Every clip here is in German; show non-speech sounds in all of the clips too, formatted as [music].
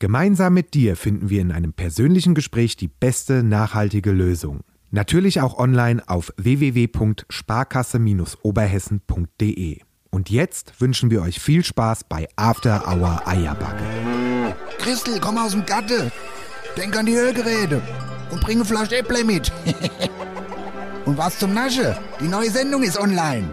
Gemeinsam mit dir finden wir in einem persönlichen Gespräch die beste nachhaltige Lösung. Natürlich auch online auf www.sparkasse-oberhessen.de. Und jetzt wünschen wir euch viel Spaß bei After Hour Eierbacke. Christel, komm aus dem Gatte. Denk an die Hörgeräte und bring eine Flasche Äpple mit. [laughs] und was zum Nasche? Die neue Sendung ist online.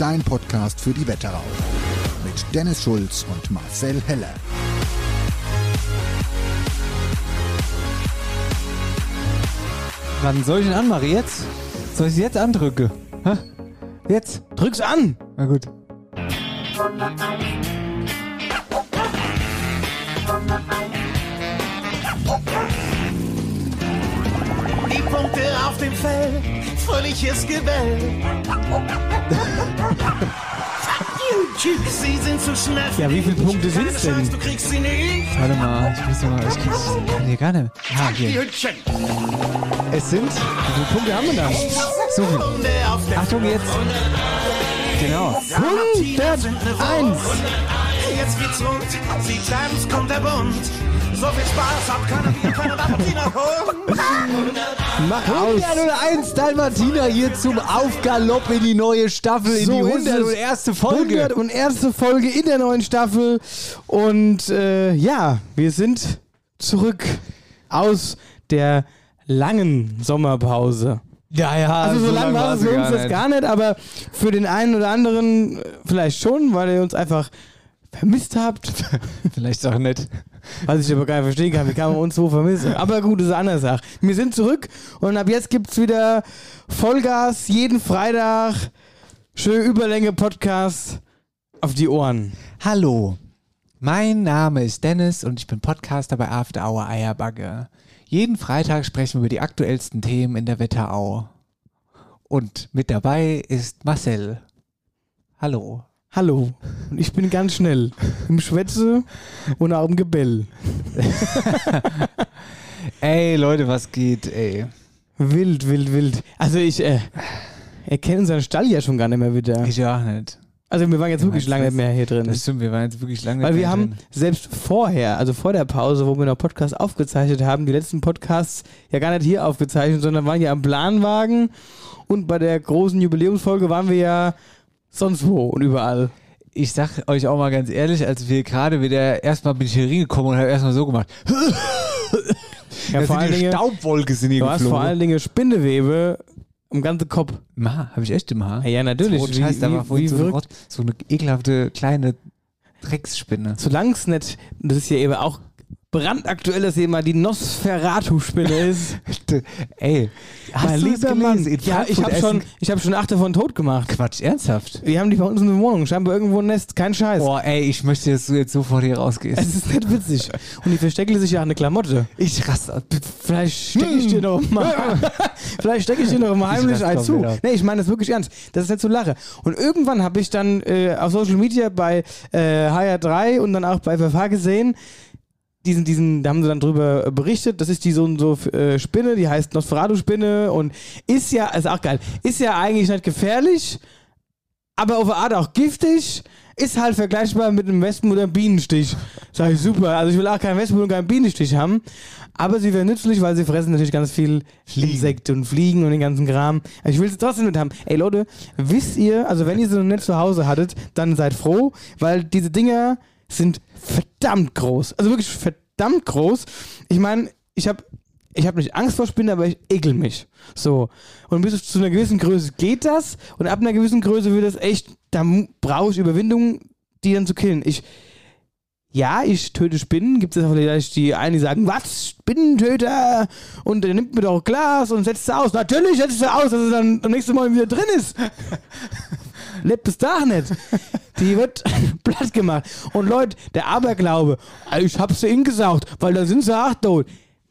Dein Podcast für die Wetterau. Mit Dennis Schulz und Marcel Heller. Wann soll ich ihn anmachen? Jetzt? Soll ich es jetzt andrücken? Hä? Jetzt? Drück's an! Na gut. Punkte auf dem Feld, fröhliches Gewell. Sie sind zu schnell. Ja, wie viele Punkte Keine sind's denn? Chance, Du kriegst sie nicht. Warte mal, ich muss mal, ich krieg's, kann hier gar nicht. Ah, hier. Es sind, wie viele Punkte haben wir dann? So viel. Achtung jetzt. Genau. 101. Jetzt geht's rund. Sie tanzt, kommt der Bund. So viel Spaß hat keiner wie keine Dalmatiner aus. 101 Dalmatiner hier zum Aufgalopp in die neue Staffel, in So die ist es. 101. Folge. 101. Folge in der neuen Staffel. Und äh, ja, wir sind zurück aus der langen Sommerpause. Ja, ja. Also so, lang war es für uns gar jetzt gar nicht, aber für den einen oder anderen vielleicht schon, weil ihr uns einfach vermisst habt. [laughs] Vielleicht auch nicht. Was ich aber gar nicht verstehen kann, wie kann man uns so vermissen? Aber gut, das ist eine andere Sache. Wir sind zurück und ab jetzt gibt's wieder Vollgas jeden Freitag. Schön Überlänge Podcast auf die Ohren. Hallo, mein Name ist Dennis und ich bin Podcaster bei After Hour Eierbagge. Jeden Freitag sprechen wir über die aktuellsten Themen in der Wetterau. Und mit dabei ist Marcel. Hallo. Hallo. Und ich bin ganz schnell im Schwätze und auch im Gebell. [laughs] Ey, Leute, was geht, ey? Wild, wild, wild. Also ich äh, erkenne unseren Stall ja schon gar nicht mehr wieder. Ich auch nicht. Also wir waren jetzt wirklich lange nicht mehr hier drin. Das stimmt, wir waren jetzt wirklich lange Weil nicht wir mehr haben drin. selbst vorher, also vor der Pause, wo wir noch Podcast aufgezeichnet haben, die letzten Podcasts ja gar nicht hier aufgezeichnet, sondern waren ja am Planwagen und bei der großen Jubiläumsfolge waren wir ja sonst wo und überall. Ich sag euch auch mal ganz ehrlich, als wir gerade wieder erstmal bin ich hier reingekommen und habe erstmal so gemacht. Ja, [laughs] Da vor allen Dingen, Staubwolke sind hier du hast geflogen. vor allen Dingen Spinnewebe im ganzen Kopf. Ma, habe ich echt im Haar? Ja, natürlich. So, Scheiß, da war wie, vorhin wie so, eine so eine ekelhafte kleine Drecksspinne. solange es nicht, das ist ja eben auch brandaktuell, dass hier mal die Nosferatu-Spinne ist. [laughs] Ey, hast mein lieber Mann. Ja, ich habe schon, ich hab schon acht davon tot gemacht. Quatsch, ernsthaft? Wir haben die bei uns in der Wohnung, scheinbar irgendwo ein Nest, kein Scheiß. Boah, ey, ich möchte, dass du jetzt sofort hier rausgehst. Es ist nicht witzig. Und die verstecken sich ja an eine Klamotte. Ich raste. Vielleicht stecke [laughs] ich dir noch mal. Vielleicht stecke ich dir noch mal heimlich ein zu. aus. Nee, ich meine das wirklich ernst. Das ist nicht so lache. Und irgendwann habe ich dann äh, auf Social Media bei äh, HR3 und dann auch bei FFH gesehen, diesen, diesen, da haben sie dann drüber äh, berichtet, das ist die so und so äh, Spinne, die heißt Nosferatu-Spinne und ist ja, ist auch geil, ist ja eigentlich nicht gefährlich, aber auf eine Art auch giftig, ist halt vergleichbar mit einem Wespen- oder einem Bienenstich. Sag ich super. Also ich will auch keinen Wespen- und keinen Bienenstich haben. Aber sie wäre nützlich, weil sie fressen natürlich ganz viel Insekten und Fliegen und den ganzen Kram. Ich will sie trotzdem mit haben. Ey Leute, wisst ihr, also wenn ihr sie noch nicht zu Hause hattet, dann seid froh, weil diese Dinger sind verdammt groß. Also wirklich verdammt groß. Ich meine, ich habe ich habe nicht Angst vor Spinnen, aber ich ekel mich. So. Und bis zu einer gewissen Größe geht das und ab einer gewissen Größe wird das echt, da brauche ich Überwindung, die dann zu killen. Ich, ja, ich töte Spinnen. Gibt es vielleicht die einen, die sagen, was, Spinnentöter? Und dann nimmt mir doch Glas und setzt es aus. Natürlich setzt es aus, dass es dann am nächsten Mal wieder drin ist. [laughs] Lebt bis da nicht. Die wird [laughs] platt gemacht. Und Leute, der Aberglaube, ich hab's sie ingesaugt, weil da sind sie auch tot.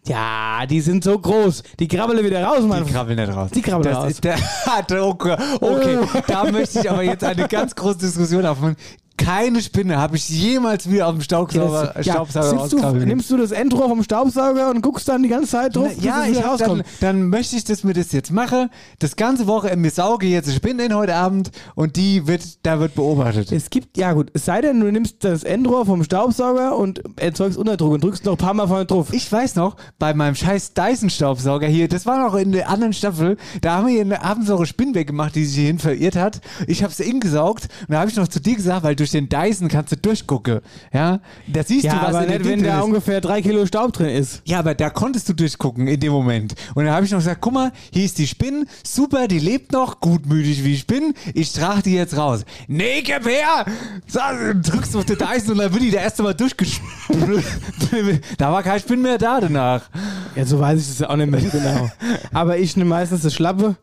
Ja, die sind so groß. Die krabbeln wieder raus, Mann. Die krabbeln nicht raus. Die krabbeln das raus. Ist der, [laughs] okay, okay, da möchte ich aber jetzt eine ganz große Diskussion aufmachen. Keine Spinne habe ich jemals wieder auf dem Staubsauger, Ja, Staubsauger du, nimmst du das Endrohr vom Staubsauger und guckst dann die ganze Zeit drauf, bis ja, ich dann, dann möchte ich, dass mir das jetzt mache. Das ganze Wochenende sauge jetzt eine Spinne in heute Abend und die wird, da wird beobachtet. Es gibt, ja gut, es sei denn, du nimmst das Endrohr vom Staubsauger und erzeugst Unterdruck und drückst noch ein paar Mal vorne drauf. Ich weiß noch, bei meinem scheiß Dyson-Staubsauger hier, das war noch in der anderen Staffel, da haben wir hier eine abends eure Spinne weggemacht, die sich hierhin verirrt hat. Ich habe sie ingesaugt und da habe ich noch zu dir gesagt, weil durch den Dyson kannst du durchgucken. Ja, da siehst ja, du, was aber in nicht, wenn da ist. ungefähr drei Kilo Staub drin ist. Ja, aber da konntest du durchgucken in dem Moment. Und dann habe ich noch gesagt, guck mal, hier ist die Spinne, super, die lebt noch, gutmütig wie ich bin, ich trage die jetzt raus. Nee, gib her! So, drückst du auf den Dyson und dann wird die da erst einmal durchgespült. [laughs] da war kein Spinn mehr da danach. Ja, so weiß ich das auch nicht mehr genau. [laughs] aber ich nehme meistens das Schlappe.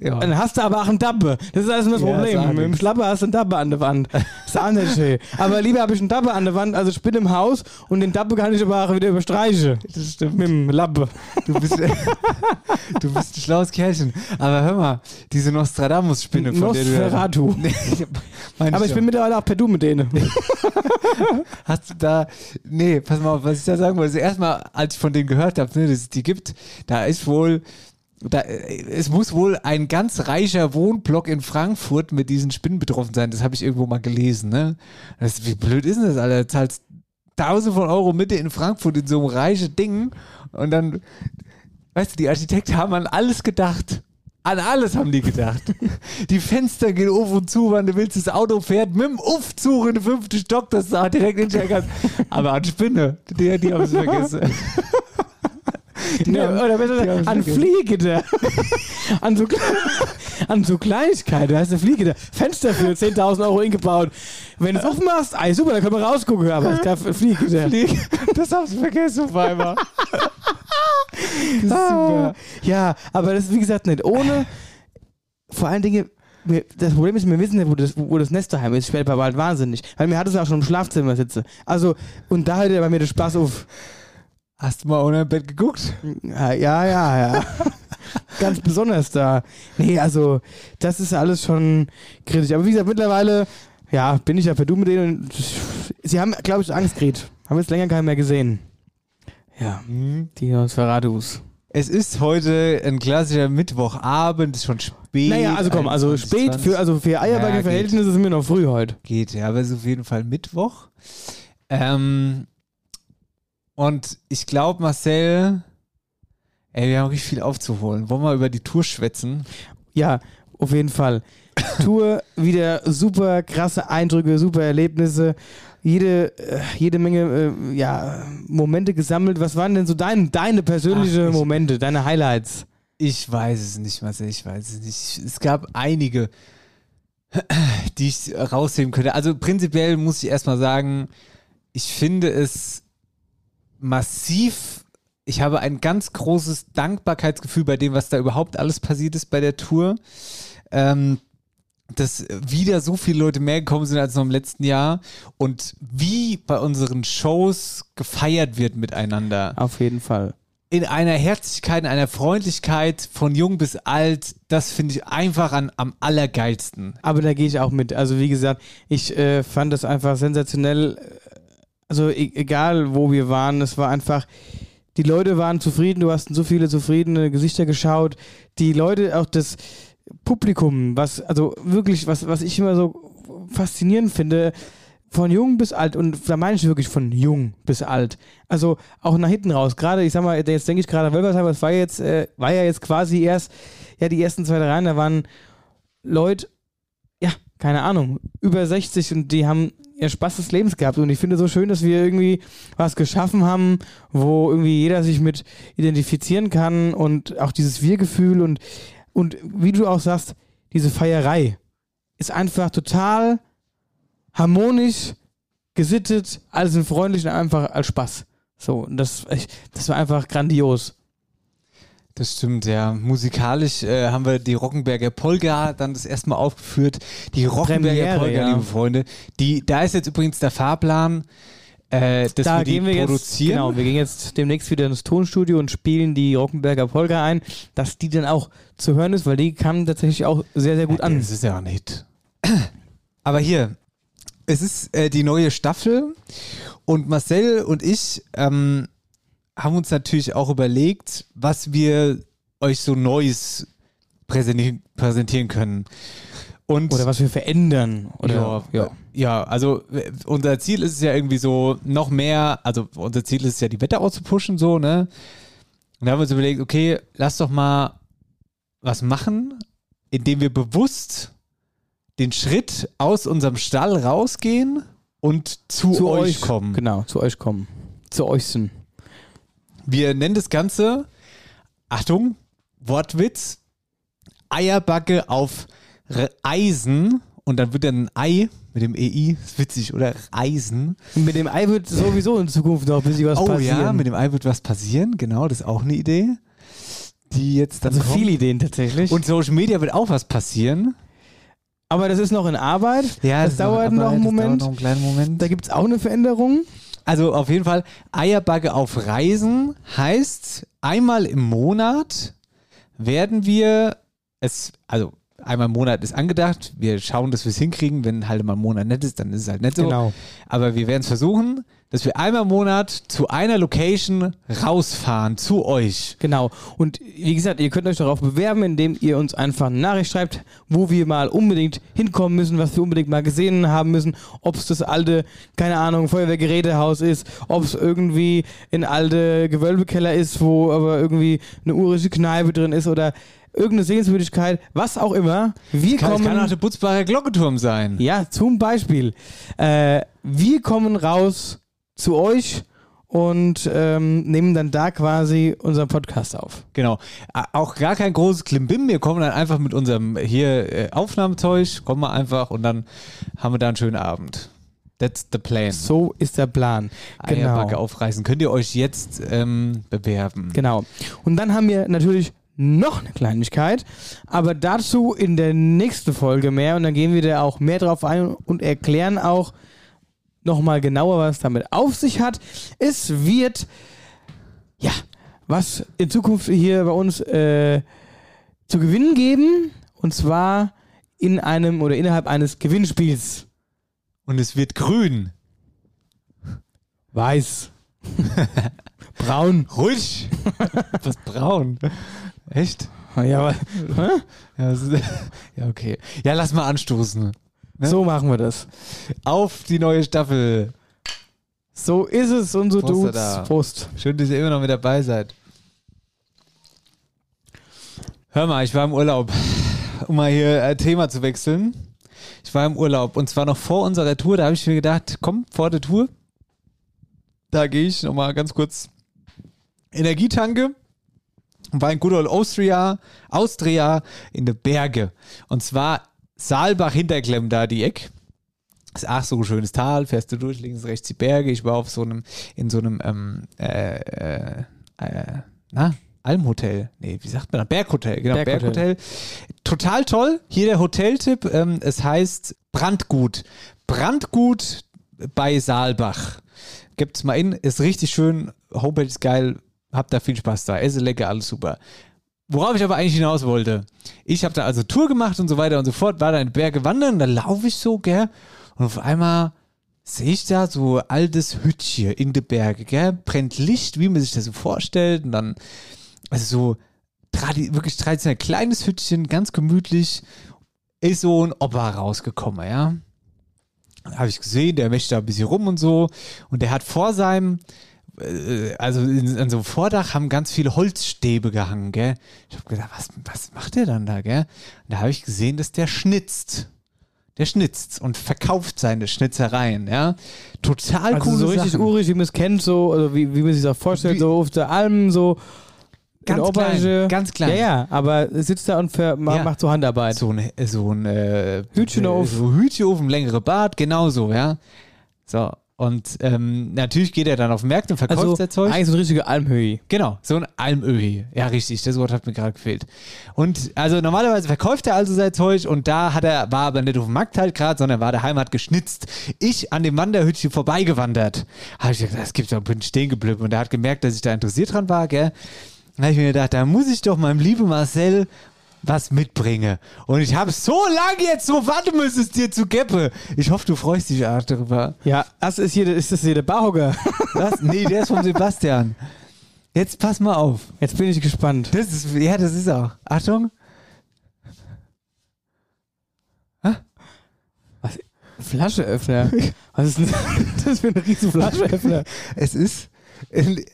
Ja. Dann hast du aber auch einen Dabbe. Das ist also das Ja, Problem. Mit dem nix. Schlappe hast du einen Dabbe an der Wand. Ist auch nicht schön. Aber lieber habe ich einen Dabbe an der Wand, also ich bin im Haus und den Dabbe kann ich aber auch wieder überstreichen. Das stimmt. Mit dem Lappe. Du bist, [laughs] du bist ein schlaues Kerlchen. Aber hör mal, diese Nostradamus-Spinne von der du... Nosferatu. [laughs] Nee, Aber ich doch. bin mittlerweile auch per Du mit denen. [laughs] Hast du da, nee, pass mal auf, was ich da sagen wollte. Also erstmal, als ich von denen gehört habe, ne, dass es die gibt, da ist wohl, da, äh, es muss wohl ein ganz reicher Wohnblock in Frankfurt mit diesen Spinnen betroffen sein. Das habe ich irgendwo mal gelesen, ne? Das, wie blöd ist denn das, Alter? Du zahlst tausende von Euro Mitte in Frankfurt in so einem reichen Ding und dann, weißt du, die Architekten haben an alles gedacht. An alles haben die gedacht. [laughs] Die Fenster gehen auf und zu, wann du willst, das Auto fährt mit dem Aufzug in den fünften Stock, dass du da direkt hinstellen kannst. [laughs] Aber an Spinne, die, die haben es vergessen. [laughs] Die Ja, haben- oder besser gesagt, es an. Fliegegitter. [laughs] an, so, [laughs] an so Kleinigkeiten. Du hast ein Fliegegitter. Fenster für 10.000 Euro eingebaut. Wenn du es aufmachst, ey, super, dann können wir rausgucken. Aber es gab [laughs] Fliegegitter. Flieg- Das haben sie vergessen auf einmal. Ist Ah, super. Ja, aber das ist wie gesagt nicht ohne. Vor allen Dingen, wir, das Problem ist, wir wissen nicht, wo das, wo das Nest daheim ist. Ich werde bald wahnsinnig. Weil mir hat es auch schon im Schlafzimmer sitze. Also, und da hört er bei mir den Spaß auf. Hast du mal unter dem Bett geguckt? Ja, ja, ja. ja. [laughs] Ganz besonders da. Nee, also, das ist alles schon kritisch. Aber wie gesagt, mittlerweile, ja, bin ich ja per Du mit denen. Und sie haben, glaube ich, Angst gekriegt. Haben jetzt länger keinen mehr gesehen. Ja, die Nosferatus. Es ist heute ein klassischer Mittwochabend, ist schon spät. Naja, also komm, also 21, spät für, also für Ja, Eierberge-Verhältnisse sind wir noch früh heute. geht, ja, aber es ist auf jeden Fall Mittwoch. Ähm, und ich glaube, Marcel, ey, wir haben richtig viel aufzuholen. Wollen wir über die Tour schwätzen? Ja, auf jeden Fall. [laughs] Tour, wieder super krasse Eindrücke, super Erlebnisse, jede, äh, jede Menge äh, ja, Momente gesammelt. Was waren denn so dein, deine persönlichen Ach, Momente, deine Highlights? Ich weiß es nicht, Marcel, ich weiß es nicht. Es gab einige, die ich rausheben könnte. Also prinzipiell muss ich erstmal sagen, ich finde es massiv, ich habe ein ganz großes Dankbarkeitsgefühl bei dem, was da überhaupt alles passiert ist bei der Tour. Ähm, dass wieder so viele Leute mehr gekommen sind als noch im letzten Jahr und wie bei unseren Shows gefeiert wird miteinander Auf jeden Fall. in einer Herzlichkeit, in einer Freundlichkeit von jung bis alt, das finde ich einfach an, am allergeilsten. Aber da gehe ich auch mit. Also wie gesagt, ich äh, fand das einfach sensationell. Also e egal, wo wir waren, es war einfach, die Leute waren zufrieden, du hast in so viele zufriedene Gesichter geschaut. Die Leute, auch das Publikum, was, also wirklich, was, was ich immer so faszinierend finde, von jung bis alt, und da meine ich wirklich von jung bis alt. Also auch nach hinten raus. Gerade, ich sag mal, jetzt denke ich gerade an Wölversheim, das war jetzt, äh, war ja jetzt quasi erst, ja, die ersten zwei, drei da waren Leute, ja, keine Ahnung, über 60 und die haben ja, Spaß des Lebens gehabt. Und ich finde so schön, dass wir irgendwie was geschaffen haben, wo irgendwie jeder sich mit identifizieren kann und auch dieses Wir-Gefühl und, und wie du auch sagst, diese Feierei ist einfach total harmonisch, gesittet, alles in freundlich und einfach als Spaß. So, und das, ich, das war einfach grandios. Das stimmt, ja. Musikalisch äh, haben wir die Rockenberger Polga dann das erste Mal aufgeführt. Die Rockenberger Premiere, Polga, ja. liebe Freunde. Die, da ist jetzt übrigens der Fahrplan, äh, dass da wir gehen wir jetzt, produzieren. genau, wir gehen jetzt demnächst wieder ins Tonstudio und spielen die Rockenberger Polka ein, dass die dann auch zu hören ist, weil die kam tatsächlich auch sehr, sehr gut Ja, an. Das ist ja ein Hit. [clears throat] Aber hier, es ist äh, die neue Staffel und Marcel und ich ähm, haben uns natürlich auch überlegt, was wir euch so Neues präsentieren, präsentieren können. Und Oder was wir verändern. Oder, ja, ja. ja, also äh, unser Ziel ist es ja irgendwie so noch mehr, also unser Ziel ist es ja die Wetterau zu pushen, so, ne? Und da haben wir uns überlegt, okay, lass doch mal was machen, indem wir bewusst den Schritt aus unserem Stall rausgehen und zu, zu euch, euch kommen. Genau, zu euch kommen. Zu euch sind. Wir nennen das Ganze, Achtung, Wortwitz, Eierbacke auf Eisen und dann wird dann ein Ei mit dem EI, ist witzig, oder? Eisen. Mit dem Ei wird sowieso in Zukunft noch ein bisschen was oh passieren. ja, mit dem Ei wird was passieren, genau, das ist auch eine Idee. Die jetzt dann also kommt. viele Ideen tatsächlich. Und Social Media wird auch was passieren. aber das ist noch in Arbeit. das, ist dauert noch aber- einen das dauert Moment. noch einen kleinen Moment. Da gibt es auch eine Veränderung. Also auf jeden Fall, Eierbacke auf Reisen heißt, einmal im Monat werden wir es, also einmal im Monat ist angedacht, wir schauen, dass wir es hinkriegen, wenn halt mal ein Monat nett ist, dann ist es halt nett so. Genau. Aber wir werden es versuchen, dass wir einmal im Monat zu einer Location rausfahren, zu euch. Genau. Und wie gesagt, ihr könnt euch darauf bewerben, indem ihr uns einfach eine Nachricht schreibt, wo wir mal unbedingt hinkommen müssen, was wir unbedingt mal gesehen haben müssen. Ob es das alte, keine Ahnung, Feuerwehrgerätehaus ist, ob es irgendwie ein alte Gewölbekeller ist, wo aber irgendwie eine urische Kneipe drin ist oder irgendeine Sehenswürdigkeit, was auch immer. Wir Kann, kommen. kann auch der Butzbacher Glockenturm sein. Ja, zum Beispiel. Äh, wir kommen raus zu euch und ähm, nehmen dann da quasi unseren Podcast auf. Genau. Auch gar kein großes Klimbim. Wir kommen dann einfach mit unserem hier äh, Aufnahmezeug, kommen wir einfach und dann haben wir da einen schönen Abend. That's the plan. So ist der Plan. Eierbacke Genau. aufreißen. Könnt ihr euch jetzt ähm, bewerben. Genau. Und dann haben wir natürlich noch eine Kleinigkeit, aber dazu in der nächsten Folge mehr und dann gehen wir da auch mehr drauf ein und erklären auch nochmal genauer, was damit auf sich hat. Es wird, ja, was in Zukunft hier bei uns äh, zu gewinnen geben und zwar in einem oder innerhalb eines Gewinnspiels. Und es wird grün. Weiß. [laughs] Braun. Ruhig. [laughs] Was braun. Echt? Ja, aber? [laughs] Ja, ja, okay. Ja, lass mal anstoßen. Ne? so machen wir das. Auf die neue Staffel. So ist es so Prost, tut's. da. Prost. Schön, dass ihr immer noch mit dabei seid. Hör mal, ich war im Urlaub, um mal hier äh, Thema zu wechseln. Ich war im Urlaub und zwar noch vor unserer Tour. Da habe ich mir gedacht, komm, vor der Tour, da gehe ich nochmal ganz kurz Energietanke. War in Good Old Austria, Austria in den Berge. Und zwar Saalbach Hinterklemm da die Eck. Ist ach so ein schönes Tal, fährst du durch, links, rechts die Berge. Ich war auf so einem, in so einem, ähm, äh, äh, äh, na, Almhotel. Nee, wie sagt man da? Berghotel, genau, Berghotel. Berghotel. Total toll. Hier der Hoteltipp, ähm, es heißt Brandgut. Brandgut bei Saalbach. Gibt's mal in, ist richtig schön, Homepage ist geil, habt da viel Spaß da, Essen lecker, alles super. Worauf ich aber eigentlich hinaus wollte, ich habe da also Tour gemacht und so weiter und so fort, war da in Berge wandern, da laufe ich so, gell, und auf einmal sehe ich da so altes Hütchen in den Berge, gell, brennt Licht, wie man sich das so vorstellt und dann, also so tradi wirklich traditionell kleines Hütchen, ganz gemütlich, ist so ein Opa rausgekommen, ja. Habe ich gesehen, der möchte da ein bisschen rum und so. Und der hat vor seinem, also in, an so einem Vordach haben ganz viele Holzstäbe gehangen, gell. Ich habe gedacht, was, was macht der dann da, gell? Und da habe ich gesehen, dass der schnitzt. der schnitzt und verkauft seine Schnitzereien, ja. Total Also coole so richtig Sachen. urig, wie man es kennt, so, also wie, wie man sich das auch vorstellt, Wie- so auf der Alm, so Ganz in klein, ganz klein. Ja, ja, aber sitzt da und ver Ja. macht so Handarbeit. So ein, so ein äh, Hütchenauf. So Hütchenauf, ein längere Bart, genauso, ja. So, und ähm, natürlich geht er dann auf Märkte und verkauft also sein Zeug. eigentlich so ein richtiger Almhöhi. Genau, so ein Almöhi. Ja, richtig, das Wort hat mir gerade gefehlt. Und also normalerweise verkauft er also sein Zeug und da hat er, war aber nicht auf dem Markt halt gerade, sondern war daheim, hat geschnitzt. Ich an dem Wanderhütchen vorbeigewandert. Habe ich gedacht, das gibt's doch, bin stehen geblieben. Und er hat gemerkt, dass ich da interessiert dran war, gell. Dann habe ich mir gedacht, da muss ich doch meinem lieben Marcel was mitbringen. Und ich habe so lange jetzt so warten müssen, es dir zu geppe. Ich hoffe, du freust dich auch darüber. Ja, das ist, hier, ist das hier der Barhocker? Was? Nee, der ist vom Sebastian. Jetzt pass mal auf. Jetzt bin ich gespannt. Das ist, ja, das ist auch. Achtung. Flascheöffner. Was ist denn das für ein riesen Flascheöffner? Es ist ein,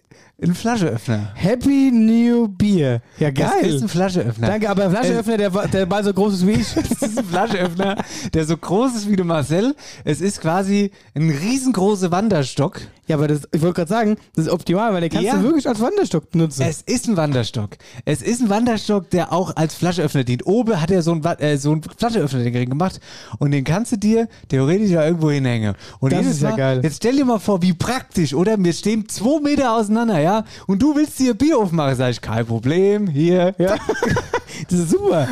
ein Flascheöffner. Happy New Beer. Ja, Das ist geil. ein Flascheöffner. Danke, aber ein Flascheöffner, der, der bald so groß ist wie ich. [laughs] Es ist ein Flascheöffner, der so groß ist wie der Marcel. Es ist quasi ein riesengroßer Wanderstock. Ja, aber das, ich wollte gerade sagen, das ist optimal, weil den kannst Ja. du wirklich als Wanderstock nutzen. Es ist ein Wanderstock. Es ist ein Wanderstock, der auch als Flascheöffner dient. Oben hat er so einen, äh, so einen Flascheöffner den gemacht und den kannst du dir theoretisch ja irgendwo hinhängen. Und Das ist ja Mal, geil. Jetzt stell dir mal vor, wie praktisch, oder? Wir stehen zwei Meter auseinander, ja? Und du willst dir Bier aufmachen, sag ich, kein Problem, hier. Ja. [laughs] das ist super.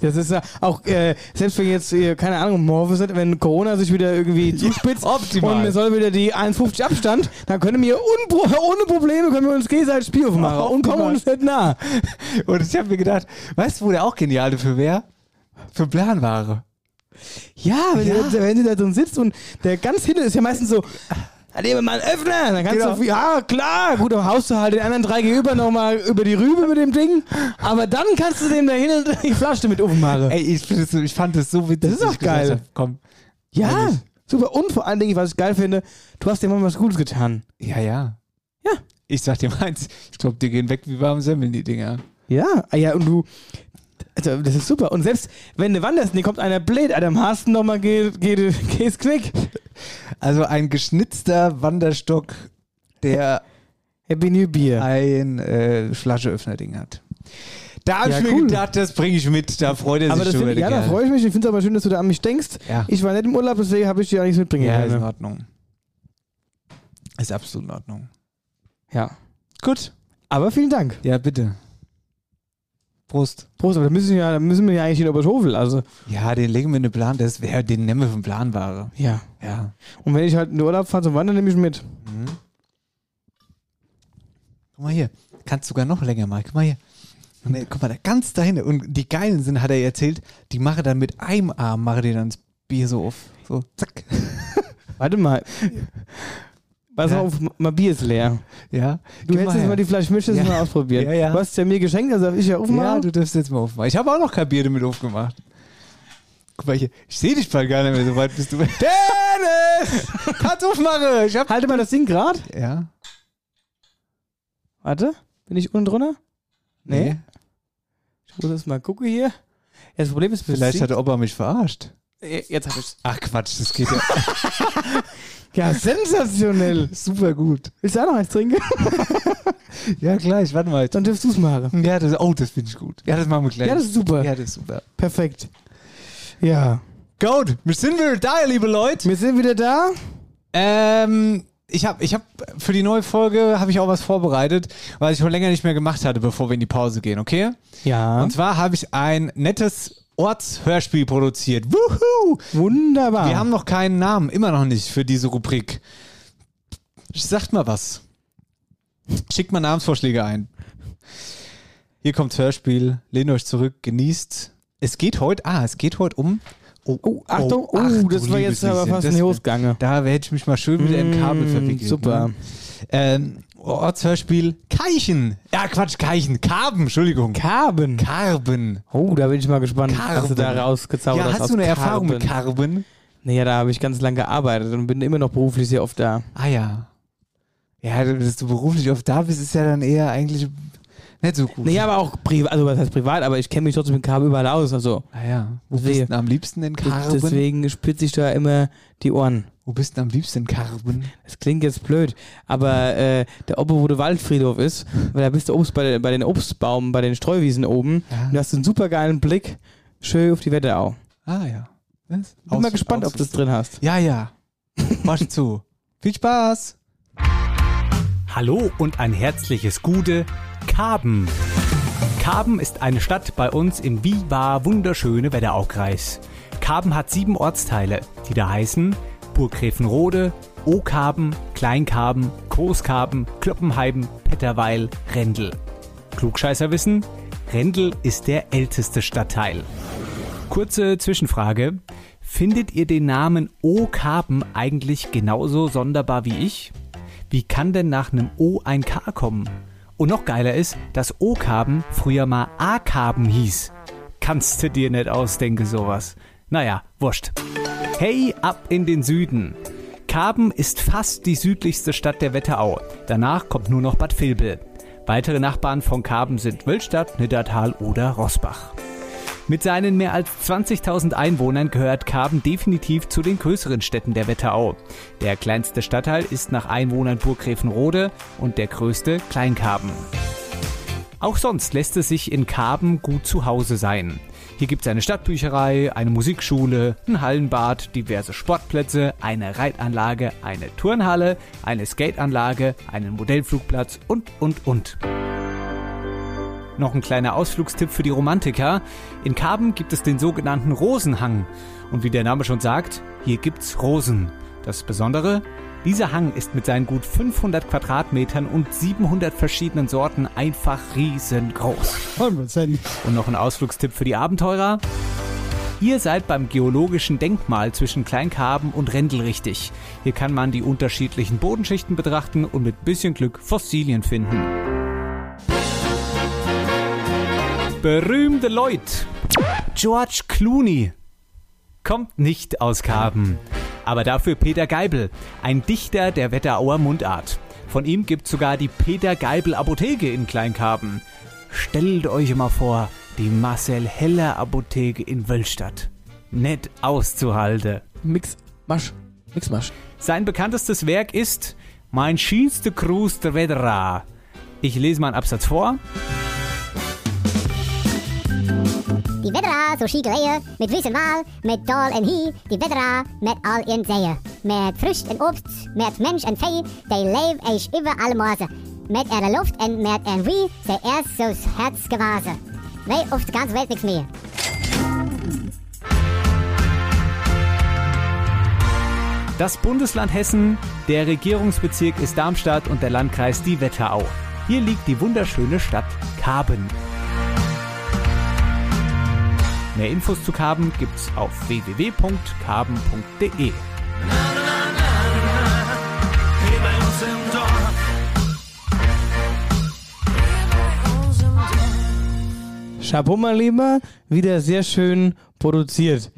Das ist ja auch, äh, selbst wenn jetzt, äh, keine Ahnung, morgen sind, wenn Corona sich wieder irgendwie zuspitzt optimal. und wir sollen wieder die 1,50 Abstand, dann können wir ohne Probleme können wir uns gegenseitig Spiel aufmachen und kommen uns nicht nah. Und ich habe mir gedacht, weißt du, wo der auch genial dafür wäre? Für Planware. Ja, wenn, Ja. Du, wenn du da drin sitzt und der ganz hinten ist ja meistens so, da nehmen wir mal einen Öffner. Dann kannst Genau. du, ja klar, gut, dann haust du halt den anderen drei gegenüber nochmal über die Rübe mit dem Ding. Aber dann kannst du dem da hinten die Flasche mit aufmachen. Ey, ich, das ich fand das so witzig. Das ist gesagt geil. hab, komm. Ja, Ehrlich. super. Und vor allen Dingen, was ich geil finde, du hast dir mal was Gutes getan. Ja, ja. Ja. Ich sag dir meins, ich glaube, die gehen weg wie warme Semmeln, die Dinger. Ja, ah ja, und du, also, das ist super. Und selbst wenn du wanderst, dir kommt einer blöd, Alter, am Hasten nochmal geht, geht, [laughs] geht's knick. Also ein geschnitzter Wanderstock, der Happy New Beer. ein äh, Flascheöffner-Ding hat. Da habe Ja, ich mir cool. gedacht, das bringe ich mit. Da freut er Aber sich das schon find, wieder. ja, da freue ich mich. Ich finde es aber schön, dass du da an mich denkst. Ja. Ich war nicht im Urlaub, deswegen habe ich dir auch nichts mitbringen Ja, ist in können. Ordnung. Ist absolut in Ordnung. Ja. Gut. Aber vielen Dank. Ja, bitte. Prost. Prost, aber da müssen wir ja, da müssen wir ja eigentlich in Oberschofel. Also, Ja, den legen wir in den Plan. Das wäre, den nehmen wir vom Planware. ja. Ja. Und wenn ich halt in den Urlaub fahre zum Wandern, nehme ich mit. Guck mal hier. Kannst sogar noch länger mal. Guck mal hier. Und, guck mal, da ganz dahin. Und die Geilen sind, hat er erzählt, die machen dann mit einem Arm, machen die dann das Bier so auf. So, zack. Warte mal. [laughs] Pass Ja. auf, mein Bier ist leer. Ja. Du hättest jetzt mal die du Ja. mal ausprobieren. Ja, ja. Du hast es ja mir geschenkt, also darf ich ja Ja, aufmachen. du darfst jetzt mal aufmachen. Ich habe auch noch kein Bier damit aufgemacht. Guck mal hier. Ich sehe dich bald gar nicht mehr, so weit bist du. [laughs] Dennis! Kannst aufmachen! Ich hab. Halte mal das Ding gerade. Ja. Warte. Bin ich unten drunter? Nee. Ich muss jetzt mal gucken hier. Ja, das Problem ist, Vielleicht hat der Opa mich verarscht. Jetzt hab ich's. Ach Quatsch, das geht ja [laughs] Ja, sensationell. super gut. Willst du auch noch eins trinken? [laughs] Ja, gleich, warte mal. Dann dürfst du es machen. Ja, das, oh, das finde ich gut. Ja, das machen wir gleich. Ja, das ist super. ja, das ist super. Perfekt. Ja. Gut, wir sind wieder da, ihr liebe Leute. Wir sind wieder da. Ähm, ich habe ich hab für die neue Folge habe ich auch was vorbereitet, was ich schon länger nicht mehr gemacht hatte, bevor wir in die Pause gehen, okay? Ja. Und zwar habe ich ein nettes Ortshörspiel produziert. Wuhu! Wunderbar. Wir haben noch keinen Namen, immer noch nicht für diese Rubrik. Sagt mal was. Schickt mal Namensvorschläge ein. Hier kommt das Hörspiel. Lehnt euch zurück, genießt. Es geht heute, ah, es geht heute um. Oh, Oh, Achtung. Oh, ach, das war jetzt aber fast das- in die Hose gegangen. Da hätte ich mich mal schön wieder im Kabel Mm, verwickelt. super. Ne? Ähm, Ortshörspiel Keichen. Ja, Quatsch, Keichen. Karben, Entschuldigung. Karben. Karben. Oh, da bin ich mal gespannt, was du da Karben. rausgezaubert Ja, hast. hast du eine Erfahrung mit Karben. Karben? Naja, da habe ich ganz lange gearbeitet und bin immer noch beruflich sehr oft da. Ah ja. Ja, dass du beruflich oft da bist, ist ja dann eher eigentlich Nicht so gut. Nee, aber auch privat, also was heißt privat, aber ich kenne mich trotzdem mit Karben überall aus. Also Naja, wo Deswegen- bist du denn am liebsten in Karben? deswegen spitze ich da immer die Ohren. Wo bist du am liebsten in Karben? Das klingt jetzt blöd, aber äh, der Oppe, wo der Waldfriedhof ist, weil da bist du Obst bei, bei den Obstbaum, bei den Streuwiesen oben. Ja. Und du hast einen super geilen Blick schön auf die Wetterau. Ah ja. Was? Bin mal Aus- gespannt, ob du das drin hast. Ja, ja. Mach zu. [laughs] Viel Spaß. Hallo und ein herzliches Gude. Karben. Karben ist eine Stadt bei uns im Viva wunderschöne Wetteraukreis. Karben hat sieben Ortsteile, die da heißen Burggräfenrode, Okarben, Kleinkarben, Großkarben, Kloppenheiben, Petterweil, Rendel. Klugscheißer wissen, Rendel ist der älteste Stadtteil. Kurze Zwischenfrage. Findet ihr den Namen O-Karben eigentlich genauso sonderbar wie ich? Wie kann denn nach einem O ein K kommen? Und noch geiler ist, dass O-Karben früher mal A-Karben hieß. Kannst du dir nicht ausdenken, sowas. Naja, wurscht. Hey, ab in den Süden. Karben ist fast die südlichste Stadt der Wetterau. Danach kommt nur noch Bad Vilbel. Weitere Nachbarn von Karben sind Wölstadt, Niddertal oder Rossbach. Mit seinen mehr als 20.000 Einwohnern gehört Karben definitiv zu den größeren Städten der Wetterau. Der kleinste Stadtteil ist nach Einwohnern Burggräfenrode und der größte Kleinkarben. Auch sonst lässt es sich in Karben gut zu Hause sein. Hier gibt es eine Stadtbücherei, eine Musikschule, ein Hallenbad, diverse Sportplätze, eine Reitanlage, eine Turnhalle, eine Skateanlage, einen Modellflugplatz und, und, und. Noch ein kleiner Ausflugstipp für die Romantiker. In Karben gibt es den sogenannten Rosenhang. Und wie der Name schon sagt, hier gibt's Rosen. Das Besondere? Dieser Hang ist mit seinen gut 500 Quadratmetern und 700 verschiedenen Sorten einfach riesengroß. 100%. Und noch ein Ausflugstipp für die Abenteurer. Ihr seid beim geologischen Denkmal zwischen Kleinkarben und Rendel richtig. Hier kann man die unterschiedlichen Bodenschichten betrachten und mit bisschen Glück Fossilien finden. Berühmte Leute. George Clooney kommt nicht aus Karben. Aber dafür Peter Geibel, ein Dichter der Wetterauer Mundart. Von ihm gibt's sogar die Peter Geibel Apotheke in Kleinkarben. Stellt euch mal vor, die Marcel Heller Apotheke in Wölstadt. Nett auszuhalten. Mix, Masch. Mix, Masch. Sein bekanntestes Werk ist Mein schönste Gruß der Wetterau. Ich lese mal einen Absatz vor. Die Wetterau, so schieke Leie, mit Wies en Waal, mit Dal en Hie, die Wetterau, mit all ihren Zeeën. Met Frücht en Obst, met Mensch en Vee, die leef ich über alle Maße. Met er Luft en met er Wie, sei erst so's Herz gewase. Wei auf die ganze Welt nix mehr. Das Bundesland Hessen, der Regierungsbezirk ist Darmstadt und der Landkreis die Wetterau. Hier liegt die wunderschöne Stadt Karben. Mehr Infos zu Karben gibt's auf www.karben.de. Hier bei uns im Dorf. Chapeau, mein Lieber. Wieder sehr schön produziert.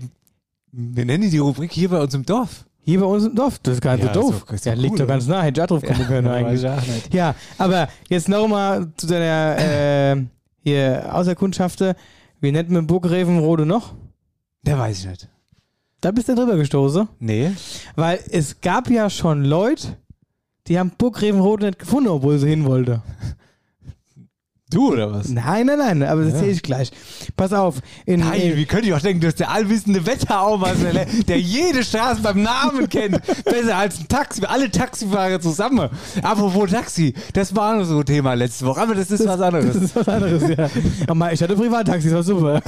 Wir nennen die Rubrik hier bei uns im Dorf. Hier bei uns im Dorf. Das ist gar nicht Ja, so doof. ist ist ja, liegt cool, doch ganz nah. Hätte ich auch drauf kommen können eigentlich. weiß ich auch nicht. Ja, aber jetzt nochmal zu deiner äh, hier Außerkundschaften. Wie nennt man Burggräfenrode noch? Der weiß ich nicht. Da bist du drüber gestoßen. Nee. Weil es gab ja schon Leute, die haben Burggräfenrode nicht gefunden, obwohl sie hin wollte. Du oder was? Nein, nein, nein, aber das Ja. sehe ich gleich. Pass auf. In, Nein, in, wie könnt ihr auch denken, du bist der allwissende Wetterau, Marcel, der jede Straße beim Namen kennt. Besser als ein Taxi, alle Taxifahrer zusammen. Apropos Taxi, das war nur so ein Thema letzte Woche, aber das ist was Das anderes. ist was anderes, ja. [laughs] Aber ich hatte Privattaxis, war super.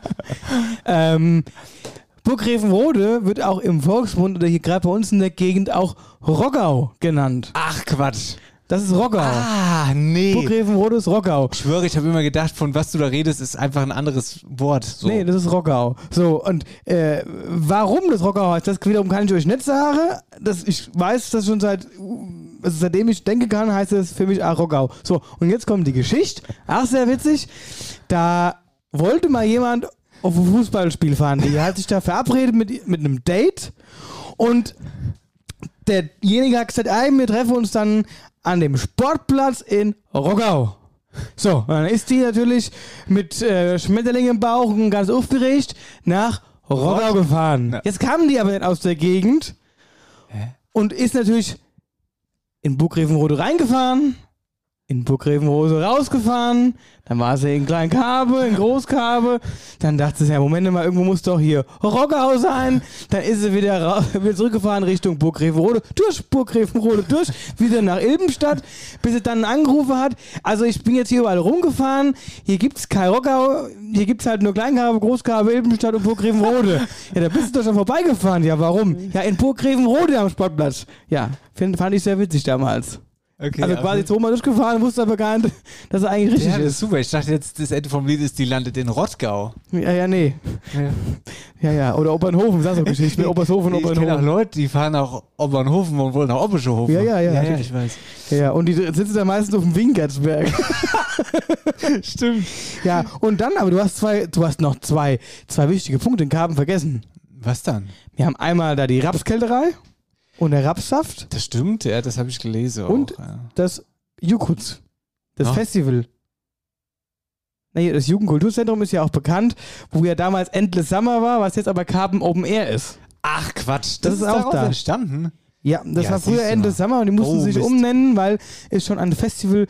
[laughs] ähm, Burggräfenrode wird auch im Volksmund oder hier gerade bei uns in der Gegend auch Roggau genannt. Ach Quatsch. Das ist Roggau. Ah, nee. Burggräfenrode ist Roggau. Ich schwöre, ich habe immer gedacht, von was du da redest, ist einfach ein anderes Wort. So. Nee, das ist Roggau. So, und äh, warum das Roggau heißt, das wiederum kann ich euch nicht sagen. Das, ich weiß das schon seit, also seitdem ich denken kann, heißt es für mich auch Roggau. So, und jetzt kommt die Geschichte. Ach, sehr witzig. Da wollte mal jemand auf ein Fußballspiel fahren. Die hat sich da verabredet mit, mit einem Date und derjenige hat gesagt, ey, wir treffen uns dann an dem Sportplatz in Roggau. So, dann ist die natürlich mit äh, Schmetterling im Bauch und ganz aufgeregt nach Rottgau gefahren. Ja. Jetzt kamen die aber nicht aus der Gegend und ist natürlich in Burgrevenrode reingefahren, in Burgrevenrode rausgefahren, dann war sie in Kleinkarbe, in Großkarbe, dann dachte sie, ja, Moment mal, irgendwo muss doch hier Rockau sein, dann ist sie wieder, ra- [laughs] wieder zurückgefahren Richtung Burgrevenrode, durch Burgrevenrode, durch, wieder nach Ilbenstadt, bis sie dann angerufen hat, also ich bin jetzt hier überall rumgefahren, hier gibt's kein Rockau, hier gibt's halt nur Kleinkarbe, Großkarbe, Ilbenstadt und Burgrevenrode. [laughs] Ja, da bist du doch schon vorbeigefahren, ja, warum? Ja, in Burgrevenrode am Sportplatz. Ja, find, fand ich sehr witzig damals. Okay, Also aber- quasi zweimal durchgefahren, wusste aber gar nicht, dass er eigentlich richtig Ja, ist super. Ich dachte jetzt, das Ende vom Lied ist, die landet in Rottgau. Ja, ja, nee. Ja, ja. Oder Obernhofen, sagst du Geschichte mit Obershofen und Ich [laughs] kenne auch Obernhofen. Leute, die fahren nach Obernhofen und wollen nach Oberschofen. Ja, ja, ja. ja, ja ich weiß. Ja, und die sitzen da meistens auf dem Wingertsberg. [laughs] Stimmt. ja, und dann, aber du hast zwei, du hast noch zwei, zwei wichtige Punkte in Karben vergessen. Was dann? Wir haben einmal da die Rapskälterei und der Rapssaft, Das stimmt, ja, das habe ich gelesen. Und- auch, ja. das Jukuts, das Ja. Festival. Nee, das Jugendkulturzentrum ist ja auch bekannt, wo ja damals Endless Summer war, was jetzt aber Karben Open Air ist. Ach Quatsch, Das ist auch daraus da. entstanden. Ja, das Ja, war früher Endless. Summer und die mussten Oh, sich Mist. umnennen, weil es schon ein Festival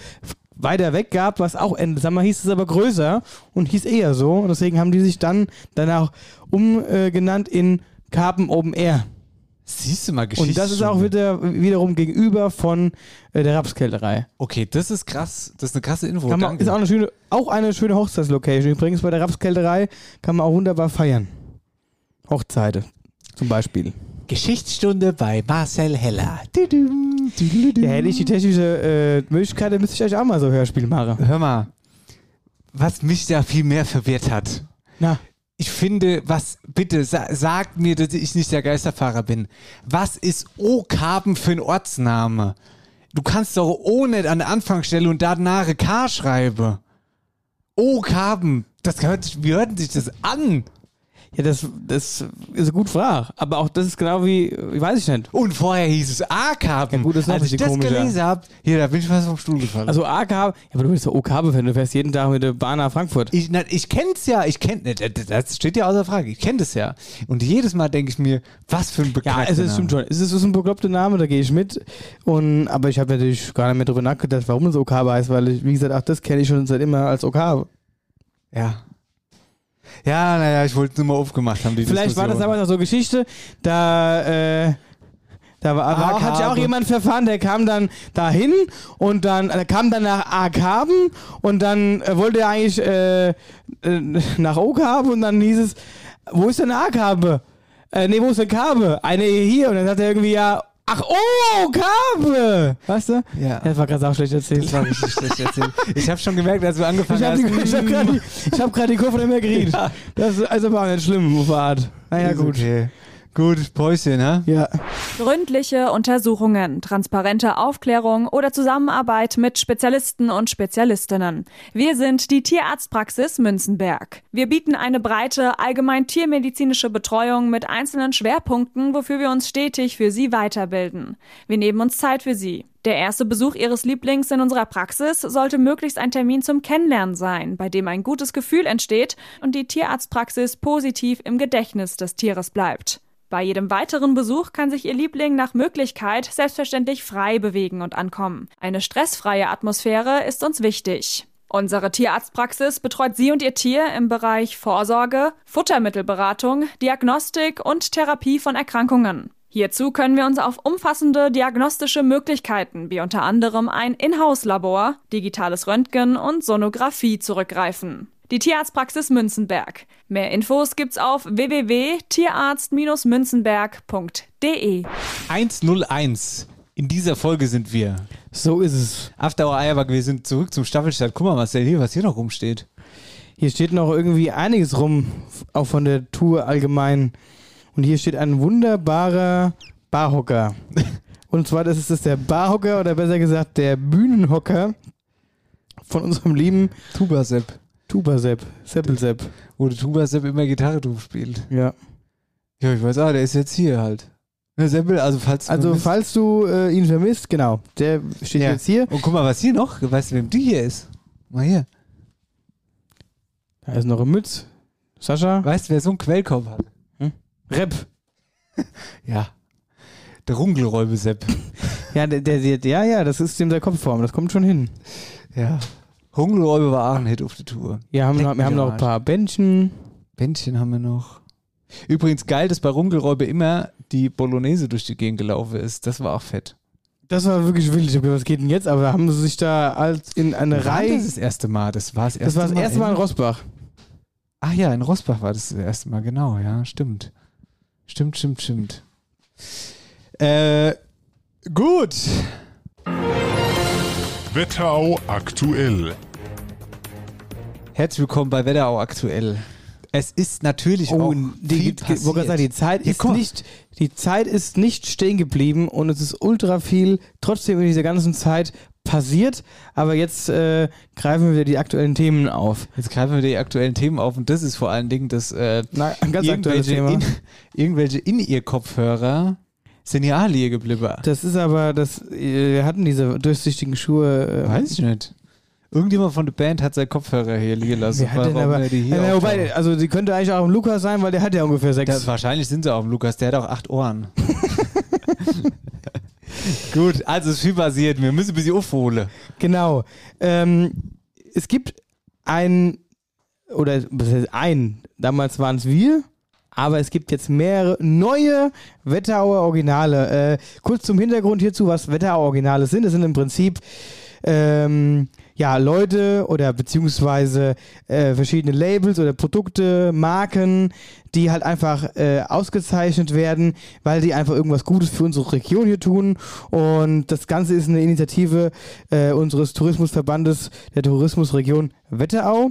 weiter weg gab, was auch Endless Summer hieß, es aber größer und hieß eher so. Und deswegen haben die sich dann danach umgenannt in Karpen Open Air. Siehst du mal Geschichte. Und das ist auch wieder, wiederum gegenüber von äh, der Rapskälterei. Okay, das ist krass. Das ist eine krasse Info. Kann man, danke. ist auch eine schöne, auch eine schöne Hochzeitslocation. Übrigens bei der Rapskälterei kann man auch wunderbar feiern. Hochzeite zum Beispiel. Geschichtsstunde bei Marcel Heller. Ja, hätte ich die technische äh, Möglichkeit, dann müsste ich euch auch mal so Hörspiel machen. Hör mal, was mich da viel mehr verwirrt hat. Na, Ich finde, was, bitte, sa sagt mir, dass ich nicht der Geisterfahrer bin. Was ist O-Karben für ein Ortsname? Du kannst doch ohne an der Anfangsstelle und danach K schreiben. O-Karben. Das hört, wie hört sich das an? Ja, das, das ist eine gute Frage. Aber auch das ist genau wie, ich weiß ich nicht. Und vorher hieß es A-Karben. Ja, gut, das ist noch ein Als ich das komischer. gelesen habe, hier, da bin ich fast vom Stuhl gefallen. Also AK, ja, aber du bist ja OK-Fan, du fährst jeden Tag mit der Bahn nach Frankfurt. Ich, na, ich kenn's ja, ich kenn, das das steht ja außer Frage, ich kenn das ja. Und jedes Mal denke ich mir, was für ein Ja, beknackter es ist, stimmt schon. Es ist, es ist ein bekloppter Name, da gehe ich mit. Und, aber ich habe natürlich gar nicht mehr drüber nachgedacht, warum es OK heißt, weil ich, wie gesagt, auch das kenne ich schon seit immer als OK. Ja. Ja, naja, ich wollte es nur mal aufgemacht haben, die Vielleicht war das Diskussion. damals noch so Geschichte, da, äh, da war, war, Ah, hat sich auch jemand verfahren, der kam dann dahin und dann äh, kam dann nach A-Karben und dann äh, wollte er eigentlich äh, äh, nach O-Karben und dann hieß es, wo ist denn A-Karbe? Äh, nee, wo ist denn Karbe? Eine hier und dann hat er irgendwie ja, ach oh, Karbe! Weißt du? Ja. Das war gerade auch schlecht erzählt. Das war richtig schlecht erzählt. Ich habe schon gemerkt, als du angefangen Ich habe hast. ich hab gerade die, hab grad die Kurve nicht mehr gekriegt. Ja. Das ist also auch nicht schlimm, Art. Naja, Ist gut. Okay. Gut, Päuschen, ne? Ja. Gründliche Untersuchungen, transparente Aufklärung oder Zusammenarbeit mit Spezialisten und Spezialistinnen. Wir sind die Tierarztpraxis Münzenberg. Wir bieten eine breite, allgemein tiermedizinische Betreuung mit einzelnen Schwerpunkten, wofür wir uns stetig für Sie weiterbilden. Wir nehmen uns Zeit für Sie. Der erste Besuch Ihres Lieblings in unserer Praxis sollte möglichst ein Termin zum Kennenlernen sein, bei dem ein gutes Gefühl entsteht und die Tierarztpraxis positiv im Gedächtnis des Tieres bleibt. Bei jedem weiteren Besuch kann sich Ihr Liebling nach Möglichkeit selbstverständlich frei bewegen und ankommen. Eine stressfreie Atmosphäre ist uns wichtig. Unsere Tierarztpraxis betreut Sie und Ihr Tier im Bereich Vorsorge, Futtermittelberatung, Diagnostik und Therapie von Erkrankungen. Hierzu können wir uns auf umfassende diagnostische Möglichkeiten wie unter anderem ein Inhouse-Labor, digitales Röntgen und Sonographie zurückgreifen. Die Tierarztpraxis Münzenberg. Mehr Infos gibt's auf www.tierarzt-münzenberg.de. 101. In dieser Folge sind wir. So ist es. After Hour Eierbach, wir sind zurück zum Staffelstart. Guck mal, was denn hier, was hier noch rumsteht. Hier steht noch irgendwie einiges rum, auch von der Tour allgemein. Und hier steht ein wunderbarer Barhocker. [laughs] Und zwar das ist das der Barhocker oder besser gesagt der Bühnenhocker von unserem lieben Tuba-Sepp. Tubasepp, Seppelsepp. Wo der Tuba-Sepp immer Gitarre drauf spielt. Ja. Ja, ich weiß, ah, der ist jetzt hier halt. Ne, Seppel, also falls du Also vermisst- falls du äh, ihn vermisst, genau, der steht Ja. jetzt hier. Und guck mal, was hier noch, weißt du, wem die hier ist? Mal hier. Da ist noch eine Mütze. Sascha? Weißt du, wer so einen Quellkorb hat? Rep. [laughs] Ja. Der Rungelräubesepp. Ja, der, der, der, ja, ja, das ist dem der Kopfform. Das kommt schon hin. Ja. Rungelräube war auch ein Hit auf der Tour. Ja, haben, noch, wir haben noch ein paar Bändchen. Bändchen haben wir noch. Übrigens geil, dass bei Rungelräube immer die Bolognese durch die Gegend gelaufen ist. Das war auch fett. Das war wirklich wild. Ich hab gedacht, was geht denn jetzt? Aber haben sie sich da als in eine Wann Reihe. Das, das erste Mal. Das war das erste Das war das Mal. erste Mal in Rosbach. Ach ja, in Rosbach war das das erste Mal, genau, ja, stimmt. Stimmt, stimmt, stimmt. Äh, gut. Wetterau aktuell. Herzlich willkommen bei Wetterau aktuell. Es ist natürlich auch Oh, viel die, passiert. wollte gerade sagen, die Zeit ist mal. nicht, die Zeit ist nicht stehen geblieben und es ist ultra viel trotzdem in dieser ganzen Zeit passiert. Aber jetzt äh, greifen wir wieder die aktuellen Themen auf. Jetzt greifen wir die aktuellen Themen auf und das ist vor allen Dingen, dass äh, Na, ein ganz aktuelles irgendwelche, Thema. in, irgendwelche In-Ear-Kopfhörer sind ja alle hier geblieben. Das ist aber, das, äh, wir hatten diese durchsichtigen Schuhe. Äh, Weiß ich nicht. Irgendjemand von der Band hat seinen Kopfhörer hier liegen lassen. Wer hat aber, er die hier ja, wobei, auftauchen? also die könnte eigentlich auch im Lukas sein, weil der hat ja ungefähr sechs. Das, wahrscheinlich sind sie auch im Lukas, der hat auch acht Ohren. [laughs] Gut, also es ist viel passiert. Wir müssen ein bisschen aufholen. Genau. Ähm, es gibt ein, oder was heißt ein, damals waren es wir, aber es gibt jetzt mehrere neue Wetterauer Originale. Äh, kurz zum Hintergrund hierzu, was Wetterauer Originale sind. Das sind im Prinzip ähm, ja, Leute oder beziehungsweise äh, verschiedene Labels oder Produkte, Marken, die halt einfach äh, ausgezeichnet werden, weil die einfach irgendwas Gutes für unsere Region hier tun. Und das Ganze ist eine Initiative äh, unseres Tourismusverbandes der Tourismusregion Wetterau.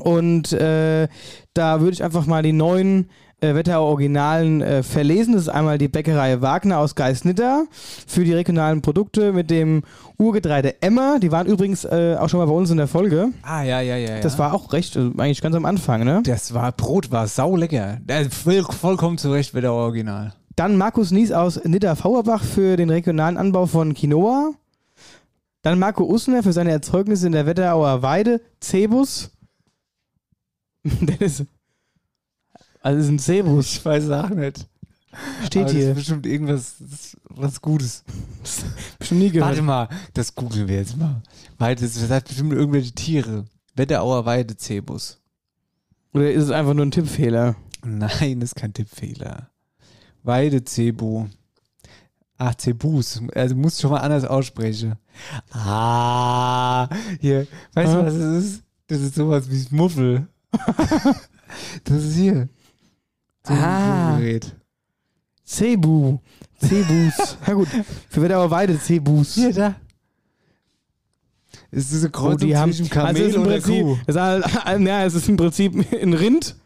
Und äh, da würde ich einfach mal die neuen äh, Wetterau-Originalen äh, verlesen. Das ist einmal die Bäckerei Wagner aus Geisnitter für die regionalen Produkte mit dem Urgetreide Emmer. Die waren übrigens äh, auch schon mal bei uns in der Folge. Ah, ja, ja, ja. Das war auch recht, also eigentlich ganz am Anfang, ne? Das war, Brot war saulecker. Das ist voll, vollkommen zurecht wieder original. Dann Markus Nies aus Nidda-Fauerbach für den regionalen Anbau von Quinoa. Dann Marco Usner für seine Erzeugnisse in der Wetterauer Weide. Cebus. [laughs] ist, also das ist ein Cebus. Ich weiß auch nicht. Steht Aber Das hier. ist bestimmt irgendwas das- was Gutes. Schon nie gehört. Warte mal, das googeln wir jetzt mal. Weil das, das hat bestimmt irgendwelche Tiere. Wetterauer Weidezebus. Oder ist es einfach nur ein Tippfehler? Nein, das ist kein Tippfehler. Weidezebu. Ach, Zebus. Also musst du schon mal anders aussprechen. Ah, hier. Weißt du, was das ist? Das ist sowas wie Muffel. [laughs] das ist hier. Ah. Gerät. Cebu. Cebus. [laughs] Na gut, für Wetterauer Weide Cebus. Hier, da. Es ist Oh, Kreuzung haben, zwischen Kamel also es ist im und der Kuh. Es ist halt, [laughs] ja, es ist im Prinzip ein Rind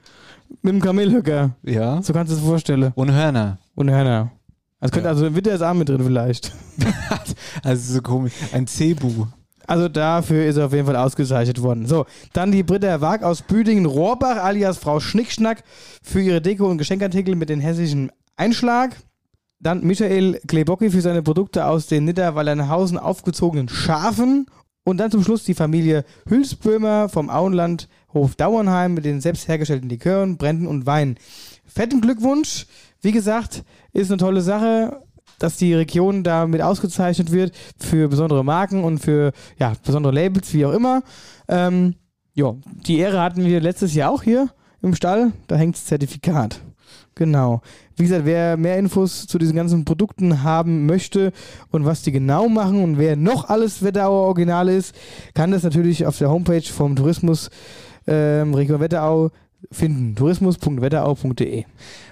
mit einem Kamelhöcker. Ja. So kannst du es vorstellen. Und Hörner. Und Hörner. Also könnte also Witter ist auch mit drin vielleicht. [laughs] Also so komisch. Ein Cebu. Also dafür ist er auf jeden Fall ausgezeichnet worden. So, dann die Britta Wag aus Büdingen-Rohrbach alias Frau Schnickschnack für ihre Deko- und Geschenkartikel mit den hessischen Einschlag. Dann Michael Klebocki für seine Produkte aus den Nidderwallernhausen aufgezogenen Schafen. Und dann zum Schluss die Familie Hülsböhmer vom Auenland Hof Dauernheim mit den selbst hergestellten Likören, Bränden und Wein. Fetten Glückwunsch. Wie gesagt, ist eine tolle Sache, dass die Region damit ausgezeichnet wird für besondere Marken und für ja, besondere Labels, wie auch immer. Ähm, ja, die Ehre hatten wir letztes Jahr auch hier im Stall. Da hängt das Zertifikat. Genau. Wie gesagt, wer mehr Infos zu diesen ganzen Produkten haben möchte und was die genau machen und wer noch alles Wetterauer Original ist, kann das natürlich auf der Homepage vom Tourismus ähm, Region Wetterau finden. tourismus.wetterau.de.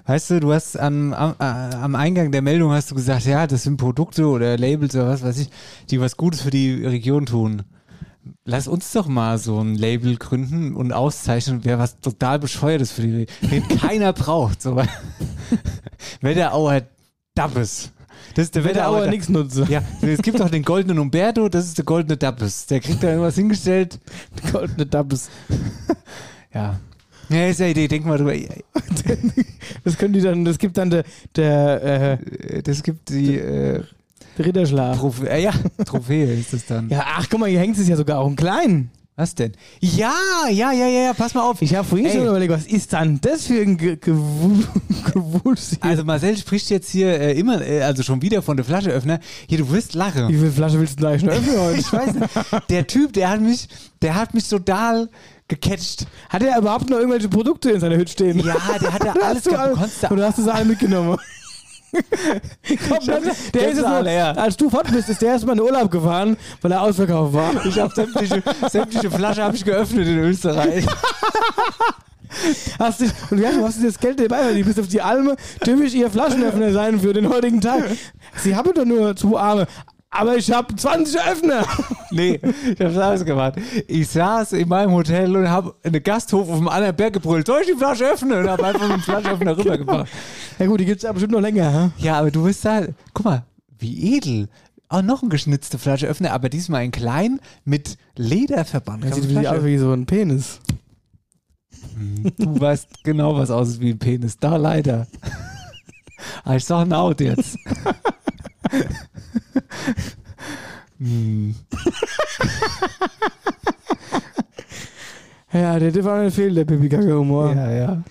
Weißt du, du hast am, am, am Eingang der Meldung hast du gesagt, ja, das sind Produkte oder Labels oder was weiß ich, die was Gutes für die Region tun. Lass uns doch mal so ein Label gründen und auszeichnen, wer was total bescheuertes für die Region, den [laughs] keiner braucht. So. Wetterauer Dabbes. Das ist der Wetterauer Wetterauer nichts nutze. Ja, es gibt auch den goldenen Umberto, das ist der goldene Dabbes. Der kriegt da irgendwas hingestellt. [laughs] Goldene Dabbes. Ja. Ja, ist ja Idee, denk mal drüber. [laughs] Das können die dann, das gibt dann der, der äh, das gibt die äh, Ritterschlaf. Trophäe, äh, ja, Trophäe ist das dann. Ja, ach guck mal, hier hängt es ja sogar auch im Kleinen. Was denn? Ja, ja, ja, ja, ja, pass mal auf. Ich habe vorhin Ey. schon überlegt, was ist dann das für ein Ge- Gewu- [laughs] Gewusel? hier? Also Marcel spricht jetzt hier äh, immer, äh, also schon wieder von der Flascheöffner. Hier, du wirst lachen. Wie viele Flaschen willst du denn eigentlich öffnen heute? Ich weiß nicht. Der Typ, der hat mich, der hat mich total gecatcht. Hat er überhaupt noch irgendwelche Produkte in seiner Hütte stehen? Ja, der hat ja [laughs] alles gehabt. Du konntest Oder hast du sie alle mitgenommen? [laughs] [laughs] Komm, der, der ist jetzt her. als du fort bist, ist der erstmal in den Urlaub gefahren, weil er ausverkauft war. Ich habe sämtliche, sämtliche Flaschen habe ich geöffnet in Österreich. Hast du, und ja, du hast das Geld dabei, weil du bist auf die Alme, typisch ihr Flaschenöffner sein für den heutigen Tag. Sie haben doch nur zwei Arme. Aber ich habe 20 Öffner. [laughs] Nee, ich hab's alles gemacht. Ich saß in meinem Hotel und habe einen Gasthof auf dem anderen Berg gebrüllt. Soll ich die Flasche öffnen? Und habe einfach mit dem Flaschenöffner [laughs] rübergebracht. Ja gut, die gibt's ja bestimmt noch länger. Hä? Ja, aber du bist da, guck mal, wie edel. Auch noch ein geschnitzte Flascheöffner, aber diesmal in klein mit Lederverband. Das sieht wie, aus wie so ein Penis. Du weißt genau, was aussieht wie ein Penis. Da leider. [laughs] Ich sag ein Out jetzt. Hm. [laughs] Ja, der darf auch nicht fehlen, der Pipi-Kacke-Humor. Ja, ja.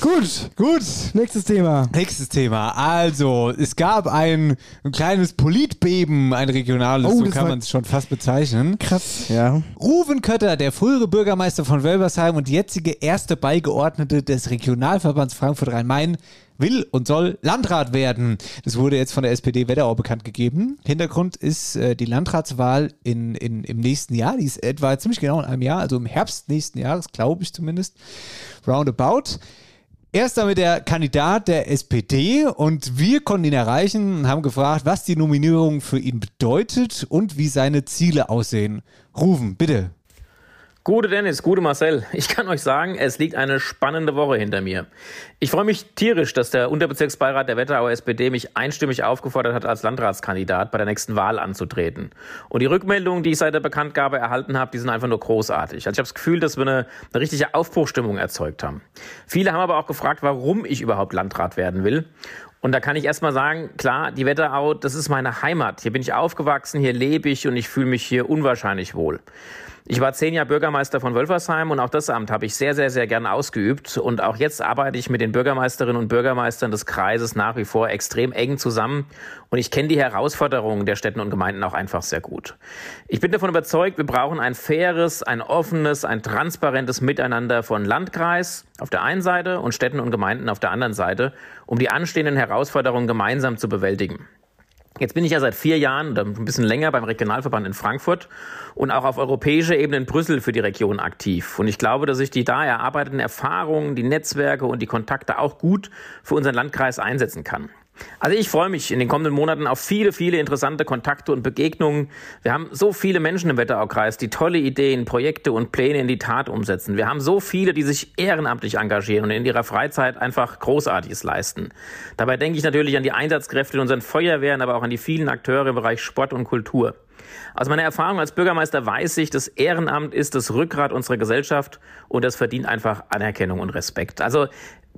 Gut, Gut. nächstes Thema. Nächstes Thema. Also, es gab ein, ein kleines Politbeben, ein regionales, Oh, so kann man es schon fast bezeichnen. Krass. Ja. Ruven Kötter, der frühere Bürgermeister von Wölversheim und jetzige erste Beigeordnete des Regionalverbands Frankfurt-Rhein-Main, will und soll Landrat werden. Das wurde jetzt von der SPD Wetterau bekannt gegeben. Hintergrund ist äh, die Landratswahl in, in, im nächsten Jahr. Die ist etwa ziemlich genau in einem Jahr, also im Herbst nächsten Jahres, glaube ich zumindest. Roundabout. Er ist damit der Kandidat der SPD und wir konnten ihn erreichen und haben gefragt, was die Nominierung für ihn bedeutet und wie seine Ziele aussehen. Rufen, bitte. Gute Dennis, gute Marcel. Ich kann euch sagen, es liegt eine spannende Woche hinter mir. Ich freue mich tierisch, dass der Unterbezirksbeirat der Wetterauer SPD mich einstimmig aufgefordert hat, als Landratskandidat bei der nächsten Wahl anzutreten. Und die Rückmeldungen, die ich seit der Bekanntgabe erhalten habe, die sind einfach nur großartig. Also ich habe das Gefühl, dass wir eine, eine richtige Aufbruchstimmung erzeugt haben. Viele haben aber auch gefragt, warum ich überhaupt Landrat werden will. Und da kann ich erstmal sagen, klar, die Wetterau, das ist meine Heimat. Hier bin ich aufgewachsen, hier lebe ich und ich fühle mich hier unwahrscheinlich wohl. Ich war zehn Jahre Bürgermeister von Wölfersheim und auch das Amt habe ich sehr, sehr, sehr gern ausgeübt. Und auch jetzt arbeite ich mit den Bürgermeisterinnen und Bürgermeistern des Kreises nach wie vor extrem eng zusammen. Und ich kenne die Herausforderungen der Städten und Gemeinden auch einfach sehr gut. Ich bin davon überzeugt, wir brauchen ein faires, ein offenes, ein transparentes Miteinander von Landkreis auf der einen Seite und Städten und Gemeinden auf der anderen Seite, um die anstehenden Herausforderungen gemeinsam zu bewältigen. Jetzt bin ich ja seit vier Jahren oder ein bisschen länger beim Regionalverband in Frankfurt und auch auf europäischer Ebene in Brüssel für die Region aktiv. Und ich glaube, dass ich die da erarbeiteten Erfahrungen, die Netzwerke und die Kontakte auch gut für unseren Landkreis einsetzen kann. Also ich freue mich in den kommenden Monaten auf viele, viele interessante Kontakte und Begegnungen. Wir haben so viele Menschen im Wetteraukreis, die tolle Ideen, Projekte und Pläne in die Tat umsetzen. Wir haben so viele, die sich ehrenamtlich engagieren und in ihrer Freizeit einfach Großartiges leisten. Dabei denke ich natürlich an die Einsatzkräfte in unseren Feuerwehren, aber auch an die vielen Akteure im Bereich Sport und Kultur. Aus meiner Erfahrung als Bürgermeister weiß ich, das Ehrenamt ist das Rückgrat unserer Gesellschaft und das verdient einfach Anerkennung und Respekt. Also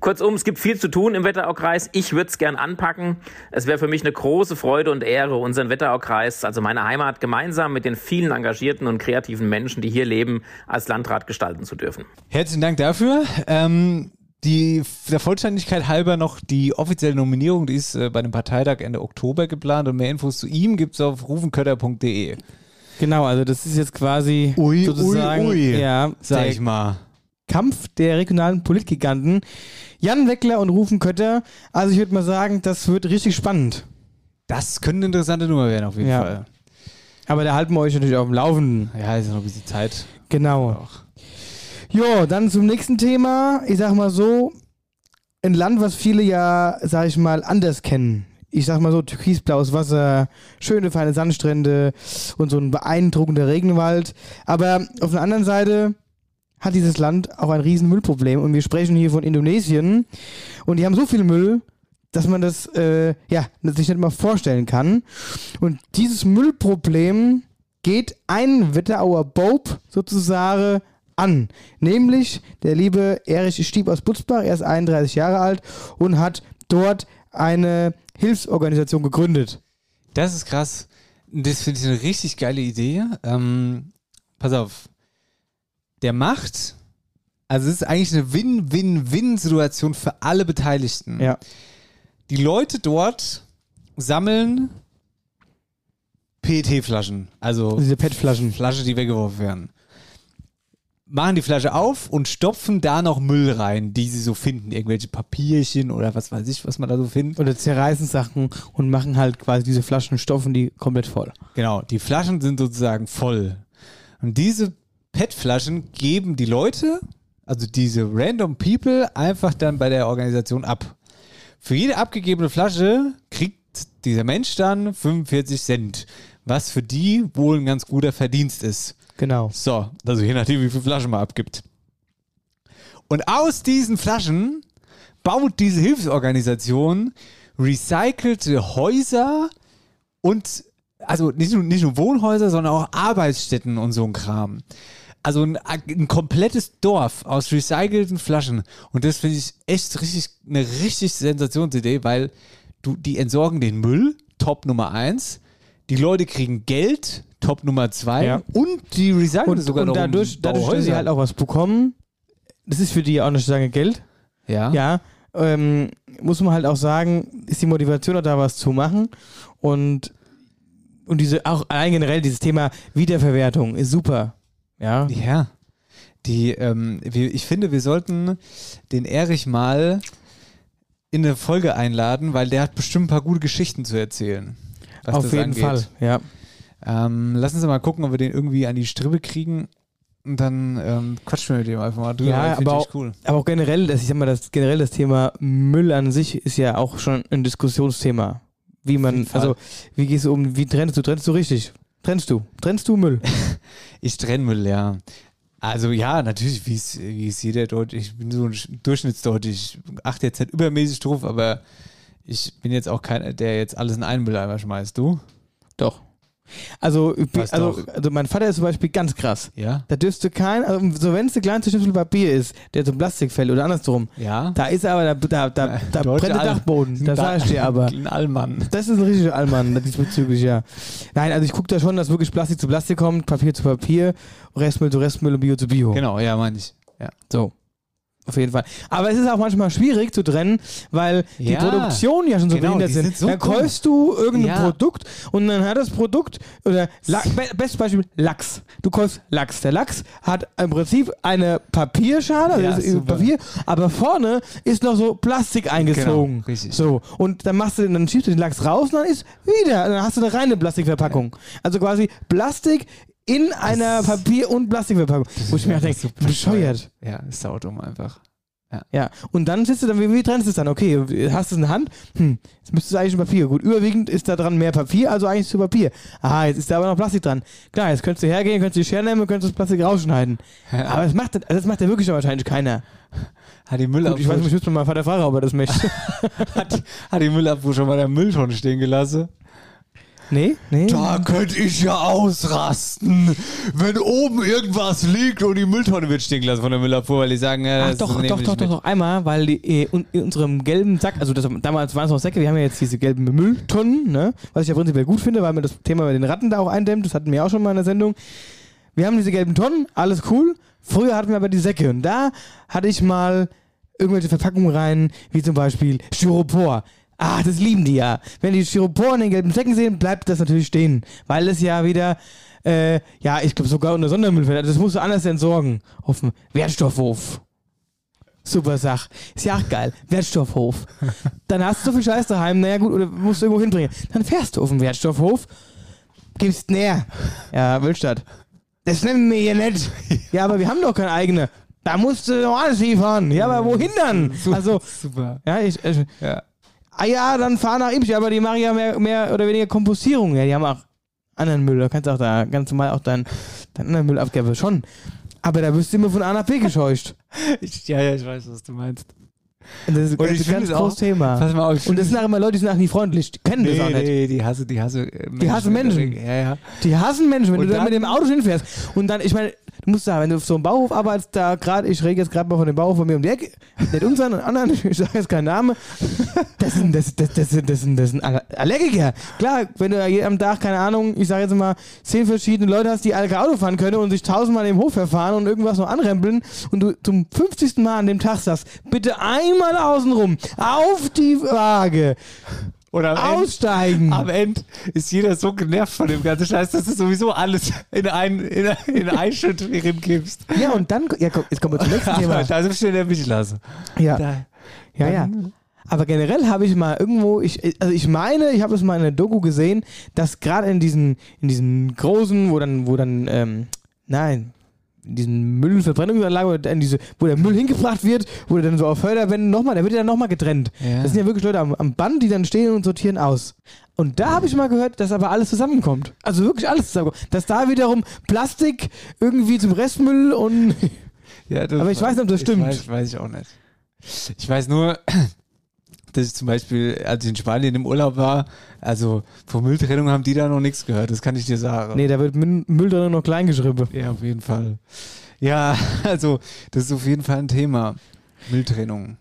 kurzum, es gibt viel zu tun im Wetteraukreis. Ich würde es gern anpacken. Es wäre für mich eine große Freude und Ehre, unseren Wetteraukreis, also meine Heimat, gemeinsam mit den vielen engagierten und kreativen Menschen, die hier leben, als Landrat gestalten zu dürfen. Herzlichen Dank dafür. Ähm, die, der Vollständigkeit halber noch die offizielle Nominierung, die ist äh, bei dem Parteitag Ende Oktober geplant und mehr Infos zu ihm gibt es auf rufenkötter.de. Genau, also das ist jetzt quasi sozusagen ja, sag der ich mal. Kampf der regionalen Politgiganten. Jan Weckler und Rufen Kötter. Also ich würde mal sagen, das wird richtig spannend. Das könnte eine interessante Nummer werden, auf jeden Ja. Fall. Aber da halten wir euch natürlich auf dem Laufenden. Ja, ist ja noch ein bisschen Zeit. Genau. Jo, dann zum nächsten Thema. Ich sag mal so, ein Land, was viele ja, sag ich mal, anders kennen. Ich sag mal so, türkisblaues Wasser, schöne feine Sandstrände und so ein beeindruckender Regenwald. Aber auf der anderen Seite hat dieses Land auch ein riesen Müllproblem. Und wir sprechen hier von Indonesien. Und die haben so viel Müll, dass man das äh, ja, sich nicht mal vorstellen kann. Und dieses Müllproblem geht ein Wetterauer Bob sozusagen an. Nämlich der liebe Erich Stieb aus Butzbach. Er ist 31 Jahre alt und hat dort eine Hilfsorganisation gegründet. Das ist krass. Das finde ich eine richtig geile Idee. Ähm, pass auf. Der macht, also es ist eigentlich eine Win-Win-Win-Situation für alle Beteiligten. Ja. Die Leute dort sammeln PET-Flaschen, also Diese PET-Flaschen. Flasche, die weggeworfen werden. Machen die Flasche auf und stopfen da noch Müll rein, die sie so finden. Irgendwelche Papierchen oder was weiß ich, was man da so findet. Oder zerreißen Sachen und machen halt quasi diese Flaschen, stopfen die komplett voll. Genau, die Flaschen sind sozusagen voll. Und diese PET-Flaschen geben die Leute, also diese random People, einfach dann bei der Organisation ab. Für jede abgegebene Flasche kriegt dieser Mensch dann 45 Cent, was für die wohl ein ganz guter Verdienst ist. Genau. So, also je nachdem, wie viele Flaschen man abgibt. Und aus diesen Flaschen baut diese Hilfsorganisation recycelte Häuser und also nicht nur, nicht nur Wohnhäuser, sondern auch Arbeitsstätten und so ein Kram. Also ein, ein komplettes Dorf aus recycelten Flaschen. Und das finde ich echt richtig, eine richtig Sensationsidee, weil du, die entsorgen den Müll, Top Nummer eins. Die Leute kriegen Geld, Top Nummer zwei. Ja. Und die recyceln Und, sogar und noch dadurch, um dadurch, dass sie halt auch was bekommen, das ist für die auch eine Stange Geld. Ja. Ja, ähm, muss man halt auch sagen, ist die Motivation auch da was zu machen und und diese auch allein generell dieses Thema Wiederverwertung ist super. Ja. Ja. Die, ähm, ich finde, wir sollten den Erich mal in eine Folge einladen, weil der hat bestimmt ein paar gute Geschichten zu erzählen. Auf jeden angeht. Fall, ja. Ähm, lassen Sie mal gucken, ob wir den irgendwie an die Strippe kriegen. Und dann ähm, quatschen wir mit dem einfach mal drüber. Ja, aber auch, cool. aber auch generell, das, ich sag mal, das generell das Thema Müll an sich ist ja auch schon ein Diskussionsthema. Wie man, also wie gehst du um, wie trennst du, trennst du richtig? Trennst du? Trennst du Müll? [laughs] Ich trenne Müll, ja. Also ja, natürlich, wie es wie es jeder Deutsche, ich bin so ein Durchschnittsdeutsche, ich achte jetzt nicht übermäßig drauf, aber ich bin jetzt auch keiner, der jetzt alles in einen Mülleimer schmeißt, du? Doch. Also, Was also, doch? also mein Vater ist zum Beispiel ganz krass. Ja? Da dürfte kein, also so wenn es der kleinste Schnipsel Papier ist, der zum Plastik fällt oder andersrum, Ja? da ist er aber, da, da, da, da Deutsche brennt der Al- Dachboden, das sag ich dir [laughs] aber. Ein Allmann. Das ist ein richtiger Allmann, diesbezüglich, ja. Nein, also ich gucke da schon, dass wirklich Plastik zu Plastik kommt, Papier zu Papier, Restmüll zu Restmüll und Bio zu Bio. Genau, ja, meine ich. Ja. So. Auf jeden Fall. Aber es ist auch manchmal schwierig zu trennen, weil die Ja, Produktion ja schon so genau, behindert die sind. so dann dumm. kaufst du irgendein Ja. Produkt und dann hat das Produkt, oder La be bestes Beispiel, Lachs. Du kaufst Lachs. Der Lachs hat im Prinzip eine Papierschale, also Ja, ist super. Papier, aber vorne ist noch so Plastik eingezogen. Genau. So. Und dann machst du, dann schiebst du den Lachs raus und dann ist wieder, dann hast du eine reine Plastikverpackung. Also quasi Plastik in einer Papier- und Plastikverpackung. Wo ich mir auch denke, bescheuert. Ja, ist saudumm einfach. Ja, und dann sitzt du dann, wie, wie trennst du es dann? Okay, hast du es in der Hand? Hm, jetzt müsste es eigentlich ein Papier. Gut, überwiegend ist da dran mehr Papier, also eigentlich zu Papier. Ah, jetzt ist da aber noch Plastik dran. Klar, jetzt könntest du hergehen, könntest du die Schere nehmen könntest das Plastik rausschneiden. Aber das macht, das macht ja wirklich wahrscheinlich keiner. Hat die Gut, ich weiß Müllabfuhr, nicht, ich müsste mal meinen Vater fragen, ob er das möchte. [laughs] hat, hat die Müllabfuhr schon mal der Mülltonne stehen gelassen? Nee? Nee? Da könnte ich ja ausrasten, wenn oben irgendwas liegt und die Mülltonne wird stehen gelassen von der Müllabfuhr, weil die sagen, ja, Ach das doch, wir doch, doch, doch, doch, einmal, weil die, äh, in unserem gelben Sack, also das, damals waren es noch Säcke, wir haben ja jetzt diese gelben Mülltonnen, ne? was ich ja prinzipiell gut finde, weil man das Thema mit den Ratten da auch eindämmt, das hatten wir auch schon mal in der Sendung. Wir haben diese gelben Tonnen, alles cool. Früher hatten wir aber die Säcke und da hatte ich mal irgendwelche Verpackungen rein, wie zum Beispiel Styropor. Ah, das lieben die ja. Wenn die Styropor in den gelben Säcken sehen, bleibt das natürlich stehen, weil es ja wieder, äh, ja, ich glaube sogar unter Sondermüll fällt. Also Das musst du anders entsorgen. Auf dem Wertstoffhof. Super Sach. Ist ja auch geil. Wertstoffhof. Dann hast du so viel Scheiß daheim, naja gut, oder musst du irgendwo hinbringen. Dann fährst du auf den Wertstoffhof, gibst näher. Ja, Willstadt. Das nennen wir hier nicht. Ja, aber wir haben doch keine eigene. Da musst du noch alles liefern. Ja, aber wohin dann? Also, Super. ja, ich, ich Ja. Ah ja, dann fahr nach Imsch, aber die machen ja mehr, mehr oder weniger Kompostierung. Ja, die haben auch anderen Müll. Da kannst du auch da ganz normal auch deinen dein anderen Müll abgeben. Schon. Aber da wirst du immer von A nach B gescheucht. [laughs] Ich, ja, ja, ich weiß, was du meinst. Und das ist, Und ein ganz großes Thema. Pass mal auf, Und das sind auch immer Leute, die sind auch nie freundlich. Die kennen das auch Nee, nicht. nee, die hasse, die hasse äh, Die hassen Menschen. Ja, ja. Die hassen Menschen, wenn Und du da dann- mit dem Auto hinfährst. Und dann, ich meine, Du musst sagen, wenn du auf so einem Bauhof arbeitest, da gerade, ich rede jetzt gerade mal von dem Bauhof von mir um die Ecke, nicht unseren, anderen, [laughs] ich sage jetzt keinen Namen, das sind, das, das, das, sind, das, sind, das sind Aller- Allergiker. Klar, wenn du ja am Tag, keine Ahnung, ich sage jetzt mal, zehn verschiedene Leute hast, die alle Auto fahren können und sich tausendmal im Hof verfahren und irgendwas noch anrempeln und du zum 50. Mal an dem Tag sagst, bitte einmal außenrum, auf die Waage. Ende- Aussteigen. Am Ende ist jeder so genervt von dem ganzen Scheiß, dass du sowieso alles in einen, in, in einen Schritt gibst. Ja, und dann, ja, komm, jetzt kommen wir zum nächsten [laughs] Thema. Da sind wir der mich lassen. Ja. Da, Ja, ja. Aber generell habe ich mal irgendwo, ich, also ich meine, ich habe es mal in der Doku gesehen, dass gerade in diesen, in diesen großen, wo dann, wo dann, ähm, nein, in diesen Müllverbrennungsanlagen, wo, dann diese, wo der Müll hingebracht wird, wo der dann so auf Förderbänden nochmal, der wird ja dann nochmal getrennt. Ja. Das sind ja wirklich Leute am, am Band, die dann stehen und sortieren aus. Und da habe ich mal gehört, dass aber alles zusammenkommt. Also wirklich alles zusammenkommt. Dass da wiederum Plastik irgendwie zum Restmüll und [laughs] Ja, das Aber ich weiß nicht, ob das stimmt. Weiß, weiß ich auch nicht. Ich weiß nur, dass ich zum Beispiel, als ich in Spanien im Urlaub war, also von Mülltrennung haben die da noch nichts gehört, das kann ich dir sagen. nee, da wird Müll drin noch klein geschrieben. Ja, auf jeden Fall. Ja, [laughs] also, das ist auf jeden Fall ein Thema. Mülltrennung.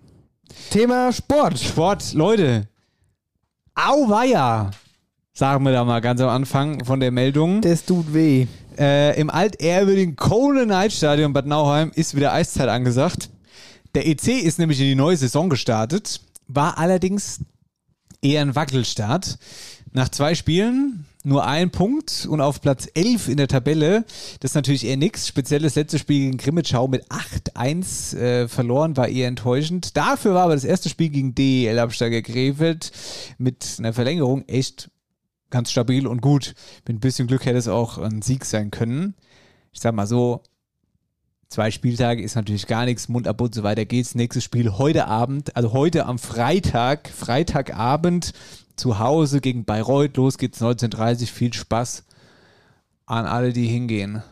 Thema Sport. Sport, Leute. Auweia, sagen wir da mal ganz am Anfang von der Meldung. Das tut weh. Äh, Im altehrwürdigen Kone Night Stadion Bad Nauheim ist wieder Eiszeit angesagt. Der EC ist nämlich in die neue Saison gestartet, war allerdings eher ein Wackelstart. Nach zwei Spielen nur ein Punkt und auf Platz 11 in der Tabelle. Das ist natürlich eher nix. Speziell das letzte Spiel gegen Grimmitschau mit 8-1 äh, verloren, war eher enttäuschend. Dafür war aber das erste Spiel gegen DEL-Absteiger Krefeld mit einer Verlängerung echt ganz stabil und gut. Mit ein bisschen Glück hätte es auch ein Sieg sein können. Ich sag mal so, zwei Spieltage ist natürlich gar nichts, Mund ab und so weiter geht's. Nächstes Spiel heute Abend, also heute am Freitag, Freitagabend zu Hause gegen Bayreuth. Los geht's 19.30 Viel Spaß an alle, die hingehen.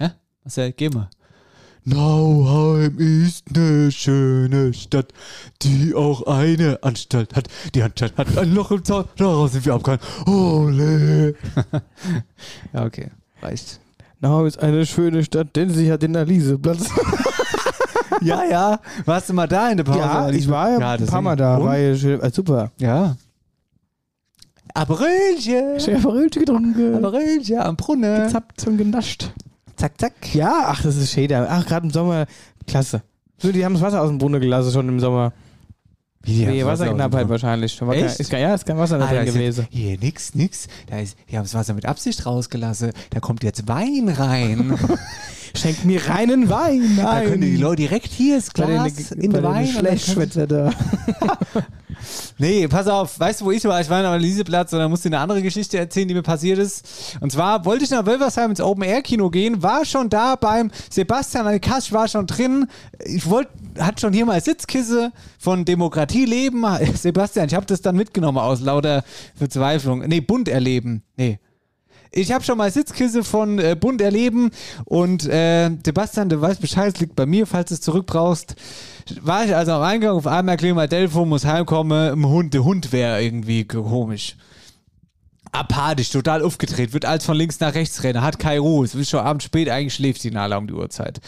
Ja? Was ja, gehen wir. Nauheim ist eine schöne Stadt, die auch eine Anstalt hat. Die Anstalt hat ein Loch im Zaun, daraus sind wir abgehauen. Ole! [laughs] ja, okay. Reicht. Nau ist eine schöne Stadt, denn sie hat den Aliseplatz. [laughs] Ja, ja. Warst du mal da in der Pause? ja, ich war ja, ein das paar Mal da. War ja schön, äh, super. Ja. Abrölchen. Schön Verrölte getrunken. Abrölchen am Brunnen. Gezappt und genascht. Zack, zack. Ja, ach, das ist da. Ach, gerade im Sommer, klasse. So, die haben das Wasser aus dem Brunnen gelassen schon im Sommer. Wie, Nee, Wasserknappheit wahrscheinlich. War kein, Echt? ist, kein- ja, ist kein Wasser da Ah, da drin ist gewesen. Jetzt, hier, nix, nix. Da ist, die haben das Wasser mit Absicht rausgelassen. Da kommt jetzt Wein rein. [laughs] Schenkt mir reinen Wein. da Nein. können die Leute direkt hier bei Glas den, in bei den Wein. Schlechtschwätzer da. [laughs] Nee, pass auf, weißt du, wo ich war? Ich war in Analyseplatz und da musste ich eine andere Geschichte erzählen, die mir passiert ist. Und zwar wollte ich nach Wölversheim ins Open-Air-Kino gehen, war schon da beim Sebastian Kasse, war schon drin. Ich wollte, hat schon hier mal Sitzkisse von Demokratie leben. [laughs] Sebastian, ich habe das dann mitgenommen aus lauter Verzweiflung. Nee, bunt erleben. Nee. Ich habe schon mal Sitzkisse von äh, Bund erleben und äh, Sebastian, du weißt Bescheid, es liegt bei mir, falls du es zurückbrauchst. War ich also am Eingang, auf einmal klingelt mein Telefon, muss heimkommen, im Hund, der Hund wäre irgendwie komisch. Apathisch, total aufgedreht, wird als von links nach rechts rennen, hat keine Ruhe, es ist schon abends spät, eigentlich schläft die Nala um die Uhrzeit.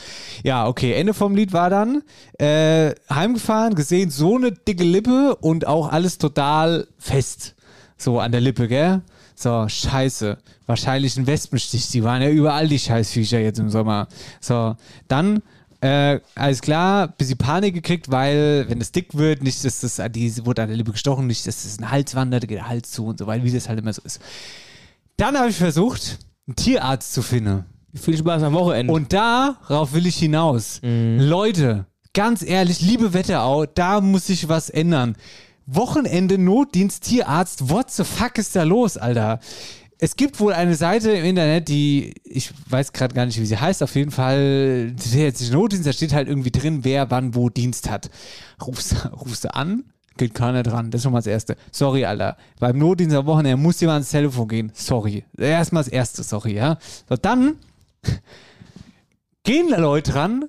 Ja, okay, Ende vom Lied war dann, äh, heimgefahren, gesehen, so eine dicke Lippe und auch alles total fest. So an der Lippe, gell? So, scheiße. Wahrscheinlich ein Wespenstich. Die waren ja überall die Scheißviecher jetzt im Sommer. So, dann, äh, alles klar, bisschen Panik gekriegt, weil, wenn es dick wird, nicht, dass das, die wurde an der Lippe gestochen, nicht, dass das ein Hals wandert, da geht der Hals zu und so weiter, wie das halt immer so ist. Dann habe ich versucht, einen Tierarzt zu finden. Viel Spaß am Wochenende. Und darauf will ich hinaus. Leute, ganz ehrlich, liebe Wetterau, da muss sich was ändern. Wochenende Notdienst Tierarzt, what the fuck ist da los, Alter? Es gibt wohl eine Seite im Internet, die, ich weiß gerade gar nicht, wie sie heißt, auf jeden Fall, nicht Notdienst, da steht halt irgendwie drin, wer wann wo Dienst hat. Rufst, rufst du an, geht keiner dran, das ist schon mal das Erste. Sorry, Alter, beim Notdienst am Wochenende muss jemand ans Telefon gehen, sorry. Erstmal das Erste, sorry, ja. So, dann [laughs] gehen da Leute dran.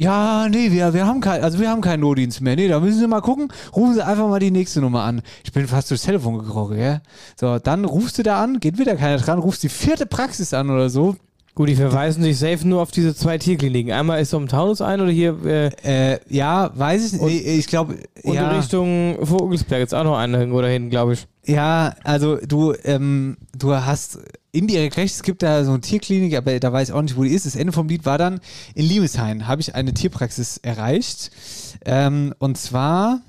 Ja, nee, wir, wir haben kein, also wir haben keinen Notdienst mehr. Nee, da müssen Sie mal gucken. Rufen Sie einfach mal die nächste Nummer an. Ich bin fast durchs Telefon gekrochen, gell? So, dann rufst du da an, geht wieder keiner dran, rufst die vierte Praxis an oder so. Gut, die verweisen sich safe nur auf diese zwei Tierkliniken. Einmal ist so im Taunus ein oder hier äh, Äh, ja, weiß ich nicht. Ich glaube, und ja. in Richtung Vogelsberg jetzt auch noch eine irgendwo dahin, glaube ich. Ja, also du, ähm, du hast indirekt recht, es gibt da so eine Tierklinik, aber da weiß ich auch nicht, wo die ist. Das Ende vom Lied war dann, in Liebeshain habe ich eine Tierpraxis erreicht. Ähm, und zwar,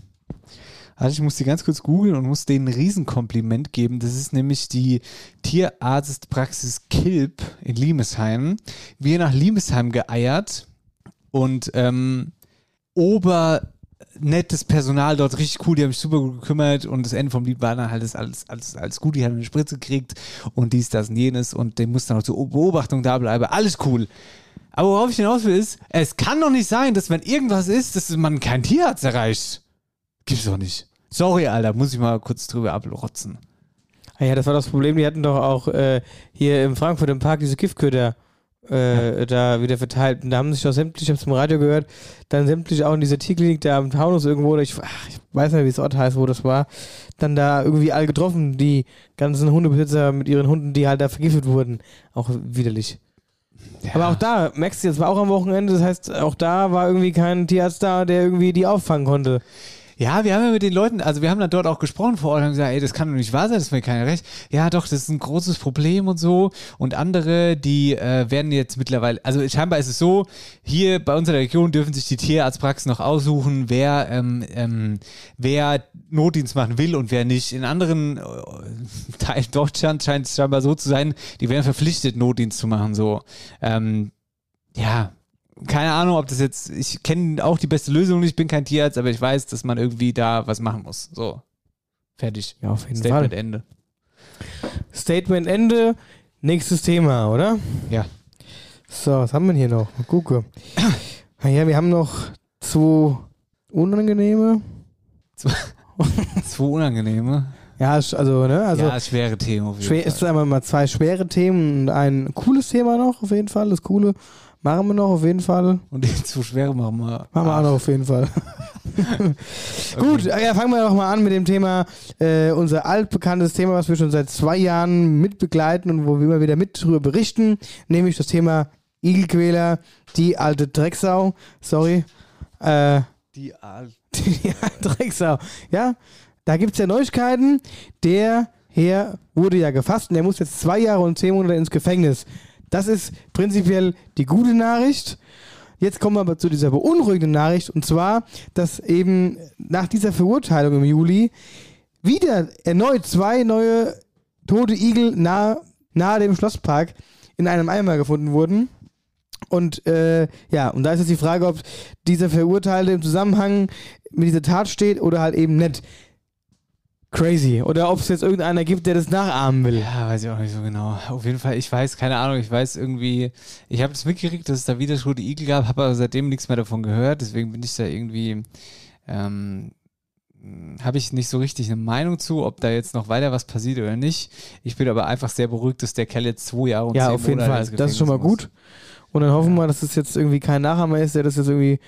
also ich muss die ganz kurz googeln und muss denen ein Riesenkompliment geben. Das ist nämlich die Tierarztpraxis Kilp in Liebesheim. Wir nach Liebesheim geeiert und ähm, ober nettes Personal dort, richtig cool, die haben sich super gut gekümmert und das Ende vom Lied war dann halt das alles, alles, alles gut, die haben eine Spritze gekriegt und dies, das und jenes und dem muss dann noch zur Beobachtung da bleiben, alles cool. Aber worauf ich hinaus will ist, es kann doch nicht sein, dass wenn irgendwas ist, dass man keinen Tierarzt erreicht. Gibt's doch nicht. Sorry, Alter, muss ich mal kurz drüber abrotzen. Ah ja, das war das Problem, die hatten doch auch äh, hier in Frankfurt im Park diese Giftköder äh, da wieder verteilt. Und da haben sich doch sämtliche, ich hab's im Radio gehört, dann sämtliche auch in dieser Tierklinik da am Taunus irgendwo, oder ich, ach, ich weiß nicht, wie das Ort heißt, wo das war, dann da irgendwie all getroffen, die ganzen Hundebesitzer mit ihren Hunden, die halt da vergiftet wurden. Auch widerlich. Aber auch da, merkst du, jetzt war auch am Wochenende, das heißt, auch da war irgendwie kein Tierarzt da, der irgendwie die auffangen konnte. Ja, wir haben ja mit den Leuten, also wir haben dann dort auch gesprochen vor Ort und haben gesagt, ey, das kann doch nicht wahr sein, das ist mir keiner recht. Ja, doch, das ist ein großes Problem und so. Und andere, die äh, werden jetzt mittlerweile, also scheinbar ist es so, hier bei uns in der Region dürfen sich die Tierarztpraxen noch aussuchen, wer, ähm, ähm, wer Notdienst machen will und wer nicht. In anderen äh, [laughs] Teilen Deutschlands scheint es scheinbar so zu sein, die werden verpflichtet, Notdienst zu machen, so. Ähm, ja, keine Ahnung, ob das jetzt, ich kenne auch die beste Lösung nicht, ich bin kein Tierarzt, aber ich weiß, dass man irgendwie da was machen muss. So. Fertig. Ja, auf jeden Statement Fall. Ende. Statement Ende. Nächstes Thema, oder? Ja. So, was haben wir hier noch? Mal gucken. Naja, wir haben noch zwei unangenehme. Zwei [laughs] unangenehme. Ja, also, ne? Also, ja, schwere Themen auf jeden schwer, Fall. ist einmal mal zwei schwere Themen und ein cooles Thema noch, auf jeden Fall. Das coole machen wir noch, auf jeden Fall. Und die zu schwere machen wir. Machen wir auch noch, auf jeden Fall. [laughs] [laughs] Gut, ja, fangen wir doch mal an mit dem Thema, äh, unser altbekanntes Thema, was wir schon seit zwei Jahren mitbegleiten und wo wir immer wieder mit drüber berichten, nämlich das Thema Igelquäler, die alte Drecksau. Sorry. Äh, Die Al [laughs] die alte Drecksau. Ja, da gibt es ja Neuigkeiten. Der Herr wurde ja gefasst und er muss jetzt zwei Jahre und zehn Monate ins Gefängnis. Das ist prinzipiell die gute Nachricht. Jetzt kommen wir aber zu dieser beunruhigenden Nachricht und zwar, dass eben nach dieser Verurteilung im Juli wieder erneut zwei neue tote Igel nahe, nahe dem Schlosspark in einem Eimer gefunden wurden. Und äh, ja, und da ist jetzt die Frage, ob dieser Verurteilte im Zusammenhang mit dieser Tat steht oder halt eben nicht. Crazy. Oder ob es jetzt irgendeiner gibt, der das nachahmen will. Ja, weiß ich auch nicht so genau. Auf jeden Fall, ich weiß, keine Ahnung, ich weiß irgendwie, ich habe das mitgekriegt, dass es da wieder tote Igel gab, habe aber seitdem nichts mehr davon gehört, deswegen bin ich da irgendwie, ähm, habe ich nicht so richtig eine Meinung zu, ob da jetzt noch weiter was passiert oder nicht. Ich bin aber einfach sehr beruhigt, dass der Kerl jetzt zwei Jahre und Ja, zehn auf jeden Monate Fall. Das ist schon mal muss. gut. Und dann hoffen wir, dass es jetzt irgendwie kein Nachahmer ist, der das jetzt irgendwie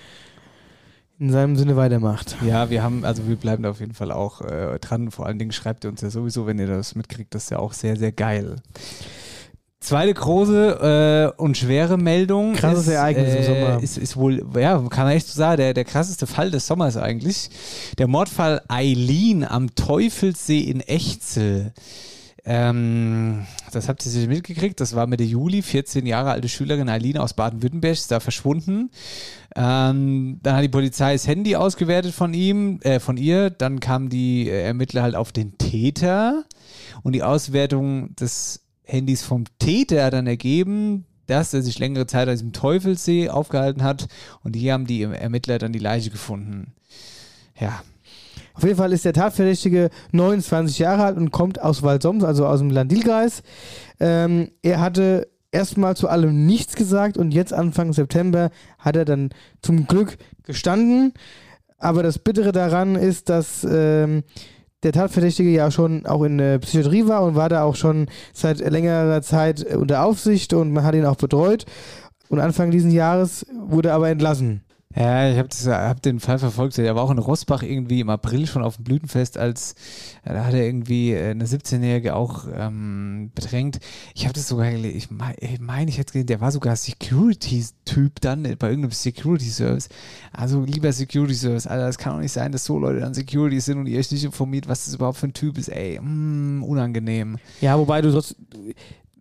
in seinem Sinne weitermacht. Ja, wir haben, also wir bleiben da auf jeden Fall auch äh, dran. Vor allen Dingen schreibt ihr uns ja sowieso, wenn ihr das mitkriegt, das ist ja auch sehr, sehr geil. Zweite große äh, und schwere Meldung. Krasses ist, Ereignis im Sommer. Ist, ist wohl, ja, kann man echt so sagen, der, der krasseste Fall des Sommers eigentlich. Der Mordfall Eileen am Teufelssee in Echzel. Ähm, das habt ihr sicher mitgekriegt. Das war Mitte Juli. 14 Jahre alte Schülerin Eileen aus Baden-Württemberg ist da verschwunden. Ähm, dann hat die Polizei das Handy ausgewertet von ihm, äh, von ihr. Dann kamen die äh, Ermittler halt auf den Täter. Und die Auswertung des Handys vom Täter hat dann ergeben, dass er sich längere Zeit an diesem Teufelssee aufgehalten hat. Und hier haben die Ermittler dann die Leiche gefunden. Ja, Auf jeden Fall ist der Tatverdächtige 29 Jahre alt und kommt aus Walsoms, also aus dem Landilkreis. Ähm, er hatte erstmal zu allem nichts gesagt und jetzt Anfang September hat er dann zum Glück gestanden. Aber das Bittere daran ist, dass ähm, der Tatverdächtige ja schon auch in der Psychiatrie war und war da auch schon seit längerer Zeit unter Aufsicht und man hat ihn auch betreut. Und Anfang dieses Jahres wurde er aber entlassen. Ja, ich habe hab den Fall verfolgt. Der war auch in Rossbach irgendwie im April schon auf dem Blütenfest, als äh, da hat er irgendwie äh, eine 17-Jährige auch ähm, bedrängt. Ich habe das sogar. Ich meine, ich, mein, ich hätte gesehen, der war sogar Security-Typ dann bei irgendeinem Security-Service. Also lieber Security-Service, Alter, das kann doch nicht sein, dass so Leute dann Security sind und ihr euch nicht informiert, was das überhaupt für ein Typ ist. Ey, mm, unangenehm. Ja, wobei du sonst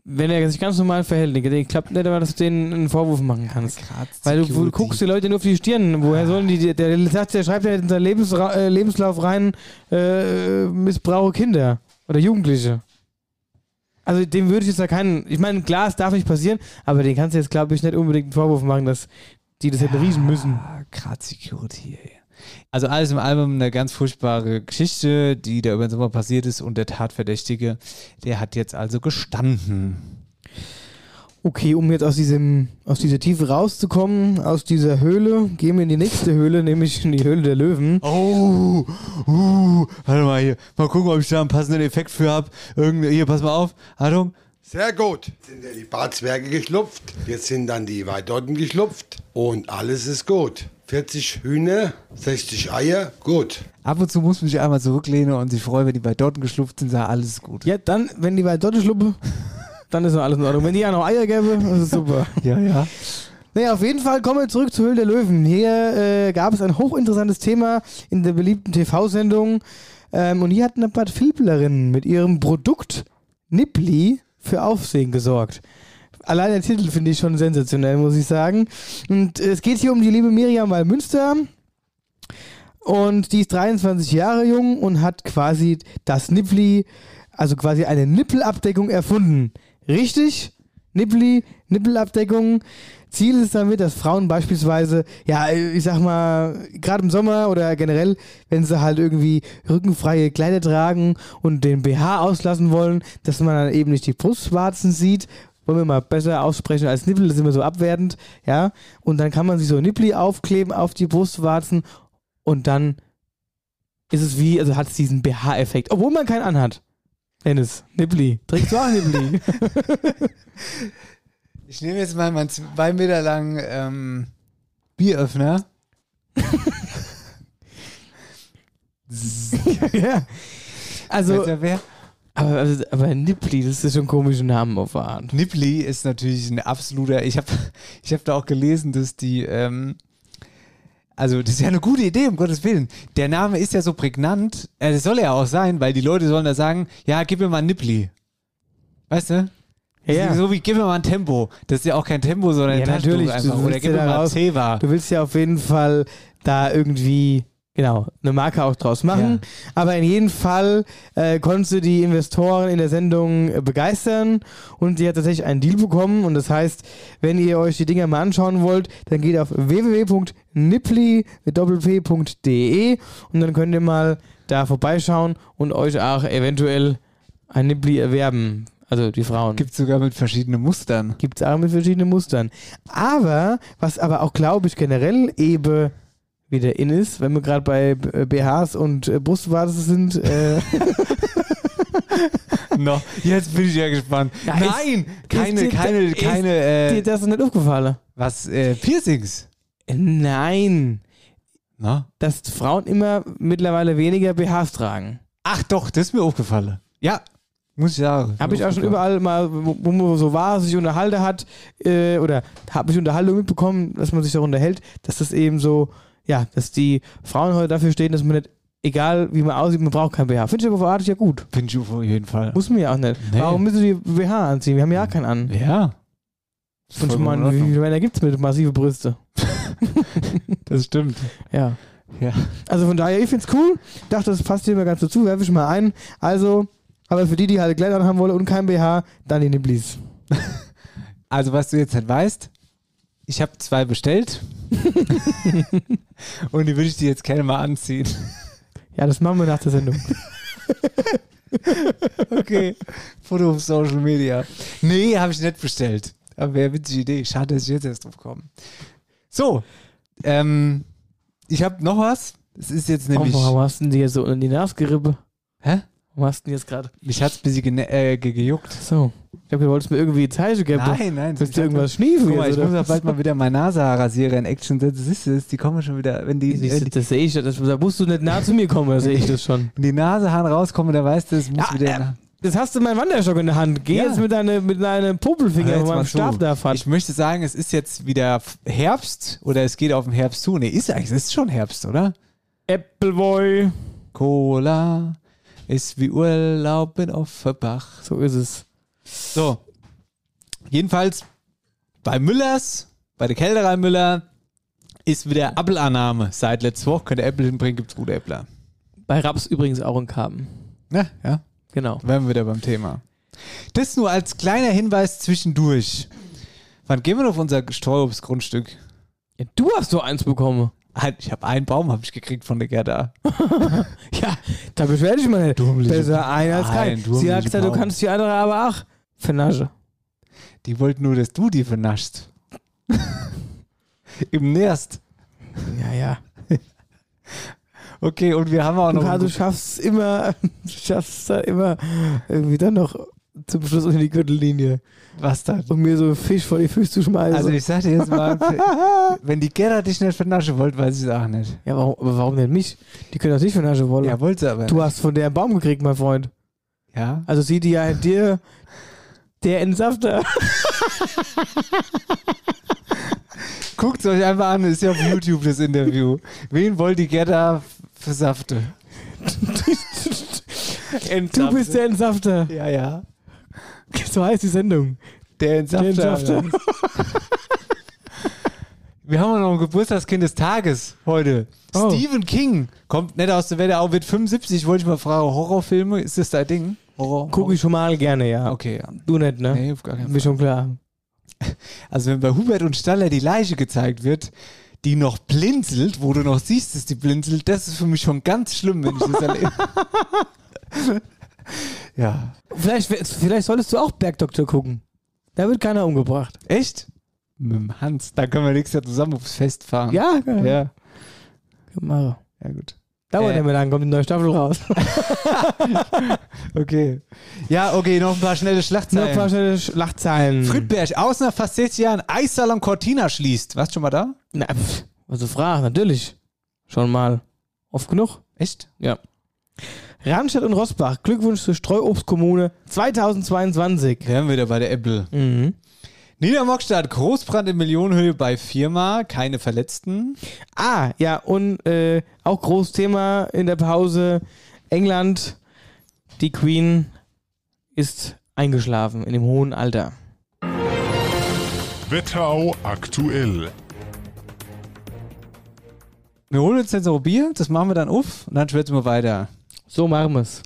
wenn er sich ganz normal verhält, ich klappt nicht, aber dass du denen einen Vorwurf machen kannst. Weil du, du, guckst die Leute nur auf die Stirn. Woher sollen die, der, der sagt, der schreibt ja in seinen Lebensra äh, Lebenslauf rein, äh, missbrauche Kinder oder Jugendliche. Also dem würde ich jetzt da keinen, ich meine, klar, es darf nicht passieren, aber den kannst du jetzt, glaube ich, nicht unbedingt einen Vorwurf machen, dass die das hätten riechen müssen. Gerade Security, ey. Also alles im Album eine ganz furchtbare Geschichte, die da über den Sommer passiert ist und der Tatverdächtige, der hat jetzt also gestanden. Okay, um jetzt aus diesem, aus dieser Tiefe rauszukommen, aus dieser Höhle, gehen wir in die nächste Höhle, nämlich in die Höhle der Löwen. Oh, uh, warte mal hier, mal gucken, ob ich da einen passenden Effekt für habe. Hier, pass mal auf, Achtung. Sehr gut. Jetzt sind ja die Barzwerge geschlupft, jetzt sind dann die Weidotten geschlupft und alles ist gut. 40 Hühner, 60 Eier, gut. Ab und zu muss man sich einmal zurücklehnen und sich freuen, wenn die bei Dotten geschlupft sind, sei alles gut. Ja, dann, wenn die bei Dotten schluppen, dann ist noch alles in Ordnung. Wenn die ja noch Eier gäbe, das ist super. [laughs] ja, ja. Naja, auf jeden Fall kommen wir zurück zur Höhle der Löwen. Hier äh, gab es ein hochinteressantes Thema in der beliebten TV-Sendung. Ähm, und hier hat eine Bad Filplerin mit ihrem Produkt Nippli für Aufsehen gesorgt allein der Titel finde ich schon sensationell, muss ich sagen. Und es geht hier um die liebe Miriam Wallmünster. Und die ist 23 Jahre jung und hat quasi das Nippli, also quasi eine Nippelabdeckung erfunden. Richtig? Nippli, Nippelabdeckung. Ziel ist damit, dass Frauen beispielsweise, ja, ich sag mal, gerade im Sommer oder generell, wenn sie halt irgendwie rückenfreie Kleider tragen und den BH auslassen wollen, dass man dann eben nicht die Brustwarzen sieht wollen wir mal besser aussprechen als Nippel, das ist immer so abwertend, ja. Und dann kann man sich so Nippli aufkleben auf die Brustwarzen und dann ist es wie, also hat es diesen BH-Effekt, obwohl man keinen anhat. Dennis, Nippli. Trägst du auch Nippli? [laughs] [laughs] ich nehme jetzt mal meinen zwei Meter langen ähm, Bieröffner. [laughs] ja. Also. Aber, aber Nippli, das ist schon ein komischer Name auf der Art. Nippli ist natürlich ein absoluter. Ich habe [laughs] ich hab da auch gelesen, dass die. Ähm, also, das ist ja eine gute Idee, um Gottes Willen. Der Name ist ja so prägnant. Äh, das soll ja auch sein, weil die Leute sollen da sagen: Ja, gib mir mal ein Nippli. Weißt du? Ja. So wie gib mir mal ein Tempo. Das ist ja auch kein Tempo, sondern ja, ein natürlich. einfach. Oder gib mir mal Ceva. Du willst ja auf jeden Fall da irgendwie Genau, eine Marke auch draus machen. Ja. Aber in jedem Fall äh, konntest du die Investoren in der Sendung äh, begeistern und die hat tatsächlich einen Deal bekommen. Und das heißt, wenn ihr euch die Dinger mal anschauen wollt, dann geht auf www.nippli.de und dann könnt ihr mal da vorbeischauen und euch auch eventuell ein Nippli erwerben. Also die Frauen. Gibt es sogar mit verschiedenen Mustern. Gibt es auch mit verschiedenen Mustern. Aber, was aber auch, glaube ich, generell eben wieder in ist, wenn wir gerade bei BHs und äh, Brustwarzen sind. Äh [laughs] no, jetzt bin ich ja gespannt. Ja, Nein, ist, keine, ist, keine, ist, keine. Äh, dir das ist nicht aufgefallen. Was? Äh, Piercings? Äh, nein. Na? Dass Frauen immer mittlerweile weniger BHs tragen. Ach doch, das ist mir aufgefallen. Ja, muss ich sagen. Habe ich auch schon überall mal, wo, wo man so war, sich unterhalten hat, äh, oder habe ich Unterhaltung mitbekommen, dass man sich darunter hält, dass das eben so ja, dass die Frauen heute dafür stehen, dass man nicht, egal wie man aussieht, man braucht kein BH. Finde ich aber verartig ja gut. Finde ich auf jeden Fall. Muss man ja auch nicht. Nee. Warum müssen die BH anziehen? Wir haben ja keinen an. Ja. Und ich meine, wie viele Männer gibt es mit massive Brüste? [laughs] das stimmt. Ja. Ja. Also von daher, ich finde es cool. Ich dachte, das passt hier mir ganz dazu, werfe ich mal ein. Also, aber für die, die halt Kleidern haben wollen und kein BH, dann in den Blies. [laughs] Also, was du jetzt halt weißt, ich habe zwei bestellt. [laughs] und die würde ich dir jetzt gerne mal anziehen. Ja, das machen wir nach der Sendung. [laughs] okay. Foto auf Social Media. Nee, habe ich nicht bestellt. Aber wäre eine witzige Idee. Schade, dass ich jetzt erst drauf komme. So. Ähm, ich habe noch was. Das ist jetzt nämlich. warum hast du dir so in die Nase gerippe? Hä? Warum hast du denn jetzt gerade? Mich hat's ein bisschen äh, ge gejuckt. So. Ich glaube, du wolltest mir irgendwie Zeichen geben. Nein, nein. Willst du irgendwas schniefen Guck mal, ich oder? muss auch bald mal wieder meine Nase in Action setzen. Siehst du, das? die kommen schon wieder, wenn die, Siehst du, die, das sehe ich, das, da musst du nicht nah zu mir kommen, da sehe ich das schon. [laughs] wenn die Nasehaaren rauskommen, dann weißt du, es muss Ja, wieder... äh, Jetzt hast du meinen Wanderstock in der Hand. Geh Ja. jetzt mit deinem mit deinem Popelfinger jetzt meinem. Stab da fahren. Ich möchte sagen, es ist jetzt wieder Herbst oder es geht auf den Herbst zu. Nee, ist eigentlich, es ist schon Herbst, oder? Appleboy. Cola ist wie Urlaub in Offenbach. So ist es. So. Jedenfalls bei Müllers, bei der Kälterei Müller, ist wieder Appelannahme. Seit letzter Woche könnt ihr Äpfel hinbringen, gibt's gute Äppler. Bei Raps übrigens auch in Karben. Ja, ja. Genau. Wären wir wieder beim Thema. Das nur als kleiner Hinweis zwischendurch. Wann gehen wir auf unser Streuobstgrundstück? Ja, du hast so eins bekommen. Ich habe einen Baum habe ich gekriegt von der Gerda. [laughs] [laughs] Ja, da beschwer dich mal nicht. Dummliche- Besser ein als Nein, kein. Sie dummliche hat gesagt, du kannst die andere aber auch vernasche. Die wollten nur, dass du die vernaschst. [laughs] Im Nest. Ja, ja. Okay, und wir haben auch noch. Ja, du schaffst immer, du schaffst da immer irgendwie dann noch zum Schluss in die Gürtellinie. Was dann? Um mir so Fisch vor die Füße zu schmeißen. Also ich sag dir jetzt mal, [laughs] wenn die Gerda dich nicht vernaschen wollte, weiß ich es auch nicht. ja, warum, aber warum denn mich? Die können das nicht vernasche wollen. Ja, wollte sie aber. du hast von der einen Baum gekriegt, mein Freund. ja. Also sieht die ja dir der Entsafter. [laughs] Guckt euch einfach an, ist ja auf YouTube das Interview. Wen wollt die Gerda versafte? Du bist der Entsafter. Ja, ja. So heißt die Sendung. Der Entsafter. [laughs] Wir haben auch noch ein Geburtstagskind des Tages heute. Oh. Stephen King kommt nicht aus der Wetterau, wird 75. Wollte ich mal fragen, Horrorfilme, ist das dein Ding? Horror? Guck ich schon mal gerne, ja. Okay, ja. Du nicht, ne? Nee, auf gar keinen Mir schon klar. [laughs] Also wenn bei Hubert und Staller die Leiche gezeigt wird, die noch blinzelt, wo du noch siehst, dass die blinzelt, das ist für mich schon ganz schlimm, wenn ich das [laughs] erlebe. [laughs] ja. Vielleicht, vielleicht solltest du auch Bergdoktor gucken. Da wird keiner umgebracht. Echt? Mit dem Hans. Da können wir nächstes Jahr zusammen aufs Fest fahren. Ja, geil. Ja. Ja, gut. Dauert Äh. nicht mehr lang, kommt die neue Staffel raus. [laughs] Okay. Ja, okay, noch ein paar schnelle Noch Schlachtzeilen. ein paar schnelle Schlachtzeilen. Friedberg, aus nach fast 60 Jahren Eissalon Cortina schließt. Warst du schon mal da? Na, pff, also frag, natürlich. Schon mal. Oft genug? Echt? Ja. Randstadt und Rossbach, Glückwunsch zur Streuobstkommune 2022. Wären wir wieder bei der Apple. Mhm. Niedermockstadt, Großbrand in Millionenhöhe bei Firma, keine Verletzten. Ah, ja, und äh, auch großes Thema in der Pause. England, die Queen ist eingeschlafen in dem hohen Alter. Wetterau aktuell. Wir holen uns jetzt noch ein Bier, das machen wir dann auf und dann schwätzen wir weiter. So machen wir's.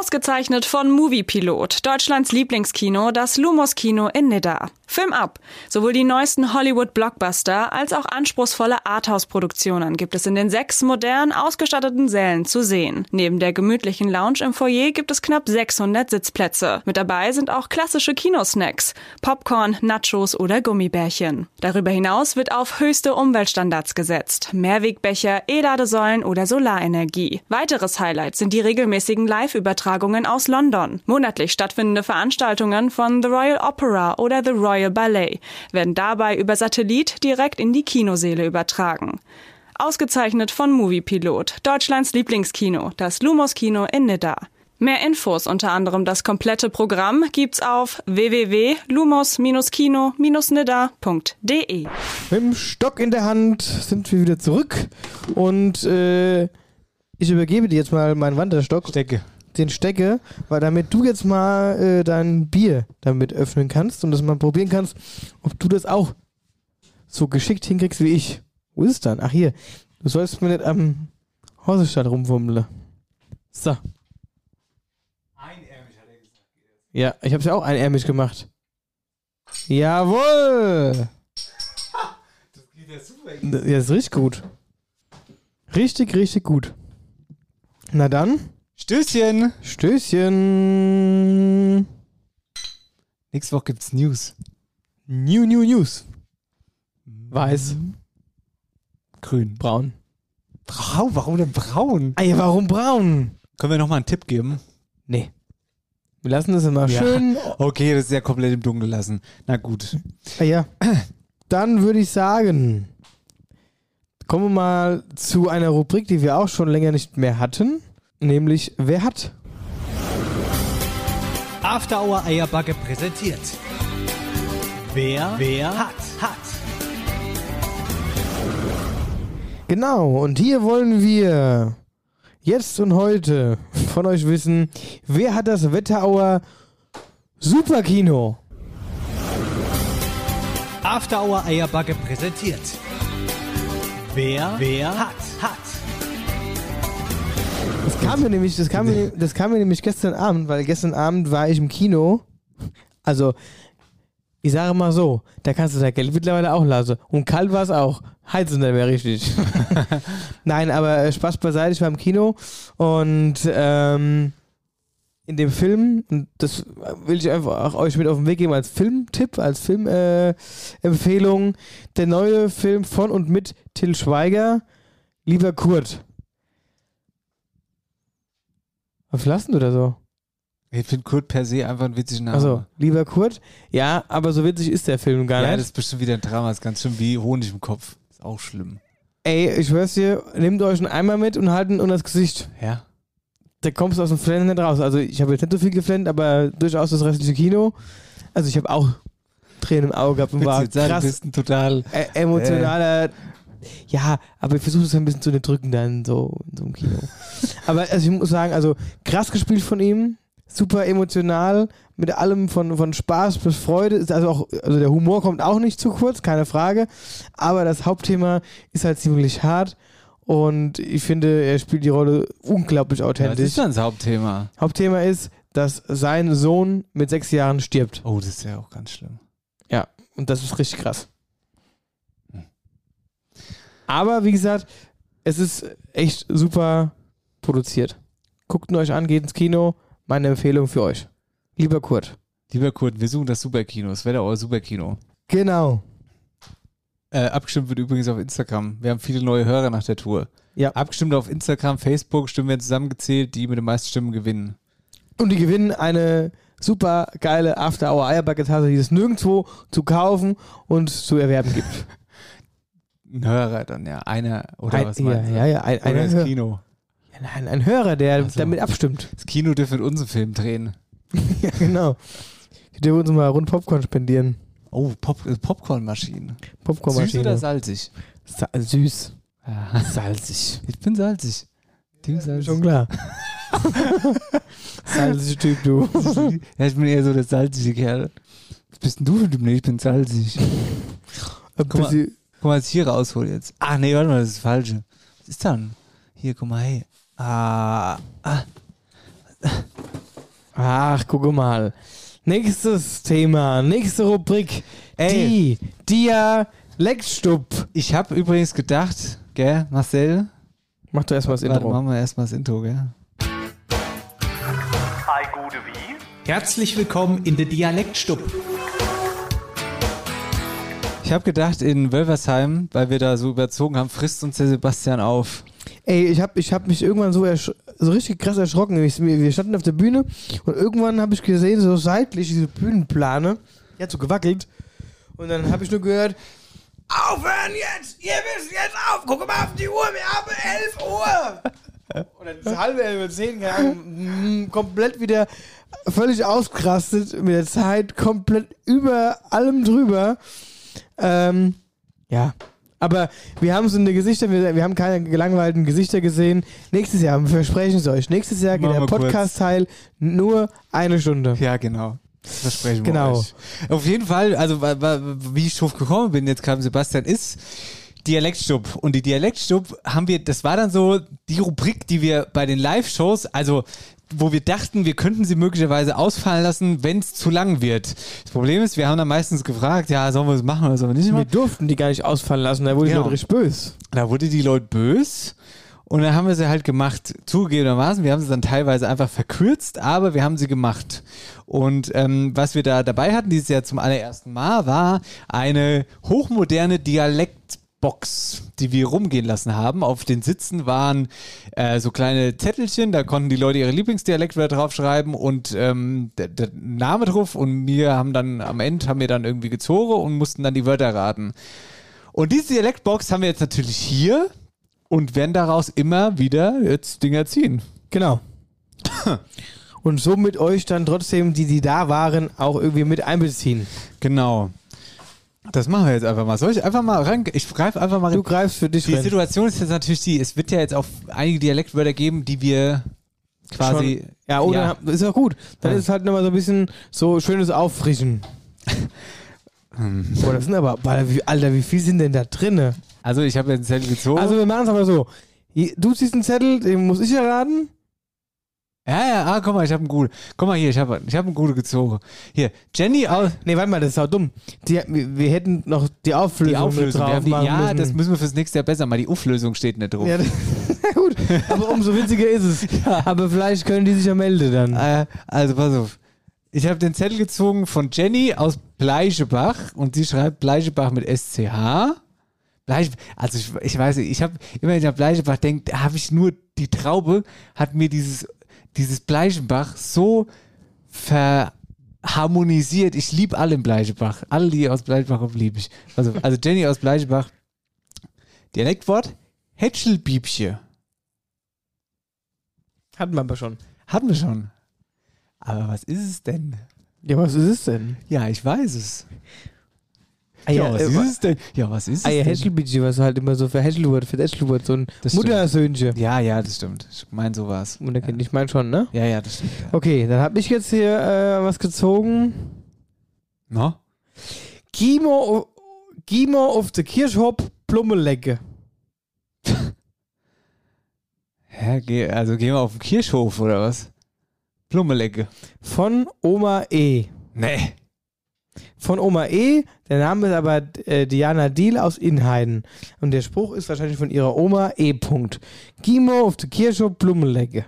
Ausgezeichnet von Moviepilot, Deutschlands Lieblingskino, das Lumos Kino in Nidda. Film ab. Sowohl die neuesten Hollywood-Blockbuster als auch anspruchsvolle Arthouse-Produktionen gibt es in den sechs modern ausgestatteten Sälen zu sehen. Neben der gemütlichen Lounge im Foyer gibt es knapp 600 Sitzplätze. Mit dabei sind auch klassische Kinosnacks, Popcorn, Nachos oder Gummibärchen. Darüber hinaus wird auf höchste Umweltstandards gesetzt. Mehrwegbecher, E-Ladesäulen oder Solarenergie. Weiteres Highlight sind die regelmäßigen Live-Übertragungen aus London. Monatlich stattfindende Veranstaltungen von The Royal Opera oder The Royal Ballet werden dabei über Satellit direkt in die Kinoseele übertragen. Ausgezeichnet von Moviepilot, Deutschlands Lieblingskino, das Lumos Kino in Nidda. Mehr Infos, unter anderem das komplette Programm, gibt's auf www.lumos-kino-nidda.de. Mit dem Stock in der Hand sind wir wieder zurück und äh, ich übergebe dir jetzt mal meinen Wanderstock. Stecke. Den Stecke, weil damit du jetzt mal äh, dein Bier damit öffnen kannst und das mal probieren kannst, ob du das auch so geschickt hinkriegst wie ich. Wo ist es dann? Ach hier. Du sollst mir nicht am Hausestadt rumwummeln. So. Ja, ich habe es ja auch einärmig gemacht. Jawohl! Ja, das ist richtig gut. Richtig, richtig gut. Na dann. Stößchen. Stößchen. Nächste Woche gibt's News. New, new, news. Weiß. Grün. Braun. Braun? Warum denn braun? Ey, warum braun? Können wir nochmal einen Tipp geben? Nee. Wir lassen das immer schön. [laughs] Okay, das ist ja komplett im Dunkeln lassen. Na gut. Ah, ja. Dann würde ich sagen, kommen wir mal zu einer Rubrik, die wir auch schon länger nicht mehr hatten. Nämlich, wer hat? After Hour Eierbacke präsentiert. Wer, wer hat, hat. Genau, und hier wollen wir jetzt und heute von euch wissen, wer hat das Wetterauer Superkino? After Hour Eierbacke präsentiert. Wer, wer hat, kam mir nämlich, das kam mir, das kam mir nämlich gestern Abend, weil gestern Abend war ich im Kino. Also, ich sage mal so, da kannst du dein Geld mittlerweile auch lassen. Und kalt war es auch. Heizen nicht mehr richtig. [laughs] Nein, aber äh, Spaß beiseite, ich war im Kino und ähm, in dem Film, und das will ich einfach auch euch mit auf den Weg geben als Filmtipp, als Filmempfehlung, äh, der neue Film von und mit Till Schweiger, Lieber Kurt. Was lassen du da so? Ich finde Kurt per se einfach ein witziger Name. Also, lieber Kurt, ja, aber so witzig ist der Film gar ja, nicht. das ist bestimmt wieder ein Drama. Das ist ganz schön wie Honig im Kopf. Ist auch schlimm. Ey, ich schwör's dir, nehmt euch einen Eimer mit und halten unter das Gesicht. Ja. Da kommst du aus dem Flennen nicht raus. Also ich habe jetzt nicht so viel geflennt, aber durchaus das restliche Kino. Also ich habe auch Tränen im Auge gehabt und war Witzig, du krass bist ein total äh, emotionaler. Ja, aber ich versuche es ein bisschen zu unterdrücken dann so in so einem Kino. [laughs] aber also ich muss sagen, also krass gespielt von ihm, super emotional, mit allem von, von Spaß bis Freude. Ist Also auch, also der Humor kommt auch nicht zu kurz, keine Frage. Aber das Hauptthema ist halt ziemlich hart. Und ich finde, er spielt die Rolle unglaublich Ja, das authentisch. ist dann das Hauptthema. Hauptthema ist, dass sein Sohn mit sechs Jahren stirbt. Oh, das ist ja auch ganz schlimm. Ja, und das ist richtig krass. Aber wie gesagt, es ist echt super produziert. Guckt ihn euch an, geht ins Kino. Meine Empfehlung für euch. Lieber Kurt. Lieber Kurt, wir suchen das Superkino. Das wäre euer Superkino. Genau. Äh, abgestimmt wird übrigens auf Instagram. Wir haben viele neue Hörer nach der Tour. Ja. Abgestimmt auf Instagram, Facebook, Stimmen werden zusammengezählt, die mit den meisten Stimmen gewinnen. Und die gewinnen eine super geile After Hour Eierbacke-Tasse, die es nirgendwo zu kaufen und zu erwerben gibt. [laughs] Ein Hörer dann, ja. Einer oder Ein- was ja, meinst du? ja, ja, ein- oder einer das Hör- Kino. Ja, nein, ein Hörer, der so. damit abstimmt. Das Kino dürfte mit uns einen Film drehen. [laughs] ja, genau. Die dürfen uns mal rund Popcorn spendieren. Oh, Pop äh, Popcornmaschinen. Popcornmaschine. Süß oder salzig? Sa süß. Ja. Salzig. Ich bin salzig. Team salzig. Schon klar. [laughs] Salzig Typ, du. [laughs] ja, ich bin eher so der salzige Kerl. Was bist denn du für ein Typ? Nee, ich bin salzig. Guck mal, guck mal, was ich hier raushole jetzt. Ach nee, warte mal, das ist das Falsche. Was ist dann? Hier, guck mal, hey. Ah, ah. Ach, guck mal. Nächstes Thema, nächste Rubrik. Ey. Die Dialektstub. Ich habe übrigens gedacht, gell, Marcel? Mach doch erstmal das Warte, Intro. machen wir erstmal das Intro, gell? Hi, gute wie? Herzlich willkommen in der Dialektstub. Ich habe gedacht, in Wölversheim, weil wir da so überzogen haben, frisst uns der Sebastian auf. Ey, ich hab, ich hab mich irgendwann so, so richtig krass erschrocken. Ich, wir standen auf der Bühne und irgendwann habe ich gesehen, so seitlich diese Bühnenplane, die hat so gewackelt. Und dann habe ich nur gehört, aufhören jetzt! Ihr müsst jetzt auf! Guck mal auf die Uhr, wir haben 11 Uhr! Und dann ist halb elf, zehn, keine Ahnung, mm, komplett wieder völlig ausgerastet mit der Zeit, komplett über allem drüber. Ähm, ja. Aber wir haben so eine Gesichter, wir, wir haben keine gelangweilten Gesichter gesehen. Nächstes Jahr, wir versprechen es euch, nächstes Jahr geht Machen der wir. Podcast-Teil nur eine Stunde. Ja, genau. Das versprechen wir Genau. euch. Auf jeden Fall, also wa- wa- wie ich drauf gekommen bin, jetzt kam Sebastian, ist Dialektstub. Und die Dialektstub haben wir, das war dann so die Rubrik, die wir bei den Live-Shows, also wo wir dachten, wir könnten sie möglicherweise ausfallen lassen, wenn es zu lang wird. Das Problem ist, wir haben dann meistens gefragt, ja, sollen wir das machen oder sollen wir nicht Wir machen? durften die gar nicht ausfallen lassen, da wurde ich Genau. Leute richtig böse. Da wurde die Leute böse. Und dann haben wir sie halt gemacht, zugegebenermaßen. Wir haben sie dann teilweise einfach verkürzt, aber wir haben sie gemacht. Und ähm, was wir da dabei hatten, dieses Jahr zum allerersten Mal, war eine hochmoderne Dialektbox, die wir rumgehen lassen haben. Auf den Sitzen waren äh, so kleine Zettelchen, da konnten die Leute ihre Lieblingsdialektwörter draufschreiben und ähm, der, der Name drauf und wir haben dann am Ende haben wir dann irgendwie gezogen und mussten dann die Wörter raten. Und diese Dialektbox haben wir jetzt natürlich hier und werden daraus immer wieder jetzt Dinger ziehen. Genau. [coughs] Und somit euch dann trotzdem, die, die da waren, auch irgendwie mit einbeziehen. Genau. Das machen wir jetzt einfach mal. Soll ich einfach mal rein? Ich greife einfach mal rein. Du greifst für dich Die rein. Situation ist jetzt natürlich die, es wird ja jetzt auch einige Dialektwörter geben, die wir quasi. Schon. Ja, oder ist auch gut. Dann Ja. ist halt nochmal so ein bisschen so schönes Auffrischen. [laughs] Boah, das sind aber, Alter, wie, viel sind denn da drinne? Also ich habe jetzt einen Zettel gezogen. Also wir machen es aber so. Du ziehst einen Zettel, den muss ich erraten. Ja, ja, ah, guck mal, ich habe einen guten. Guck mal hier, ich habe ich hab einen guten gezogen. Hier, Jenny aus. Nee, warte mal, das ist auch dumm. Die, wir, hätten noch die Auflösung, Die Auflösung. drauf die, ja, müssen. das müssen wir fürs nächste Jahr besser machen. Die Auflösung steht nicht drauf. Ja, das- [laughs] gut, aber umso witziger ist es. [laughs] Aber vielleicht können die sich ja melden dann. Äh, also pass auf. Ich habe den Zettel gezogen von Jenny aus Bleichebach und sie schreibt Bleichebach mit SCH. Bleich, also ich, ich weiß nicht, ich habe immer wenn ich an Bleichebach denke, habe ich nur die Traube hat mir dieses dieses Bleichebach so verharmonisiert. Ich liebe alle in Bleichebach, alle die aus Bleichebach liebe ich. Also also Jenny aus Bleichebach. Dialektwort Hätschelbiebche. Hatten wir aber schon. Hatten wir schon. Aber was ist es denn? Ja, was ist es denn? Ja, ich weiß es. Ah, ja, ja, was äh, ist denn? Ja, was ist es Ah ja, denn? Häschelbitchi, was halt immer so für Häschelwurt, für Häschelwurt, so ein. Muttersöhnchen. Ja, ja, das stimmt. Ich meine sowas. Wunderkind, ich meine schon, ne? Ja, ja, das stimmt. Ja. Okay, dann habe ich jetzt hier äh, was gezogen. No? Gimo, Gimo auf der Kirschhof Blummelecke. [laughs] Hä, also gehen wir auf den Kirchhof oder was? Blummelecke. Von Oma E. Nee. Von Oma E. Der Name ist aber äh, Diana Diel aus Inheiden. Und der Spruch ist wahrscheinlich von ihrer Oma E. Punkt. Gimo auf der Kirschhof Blummelecke.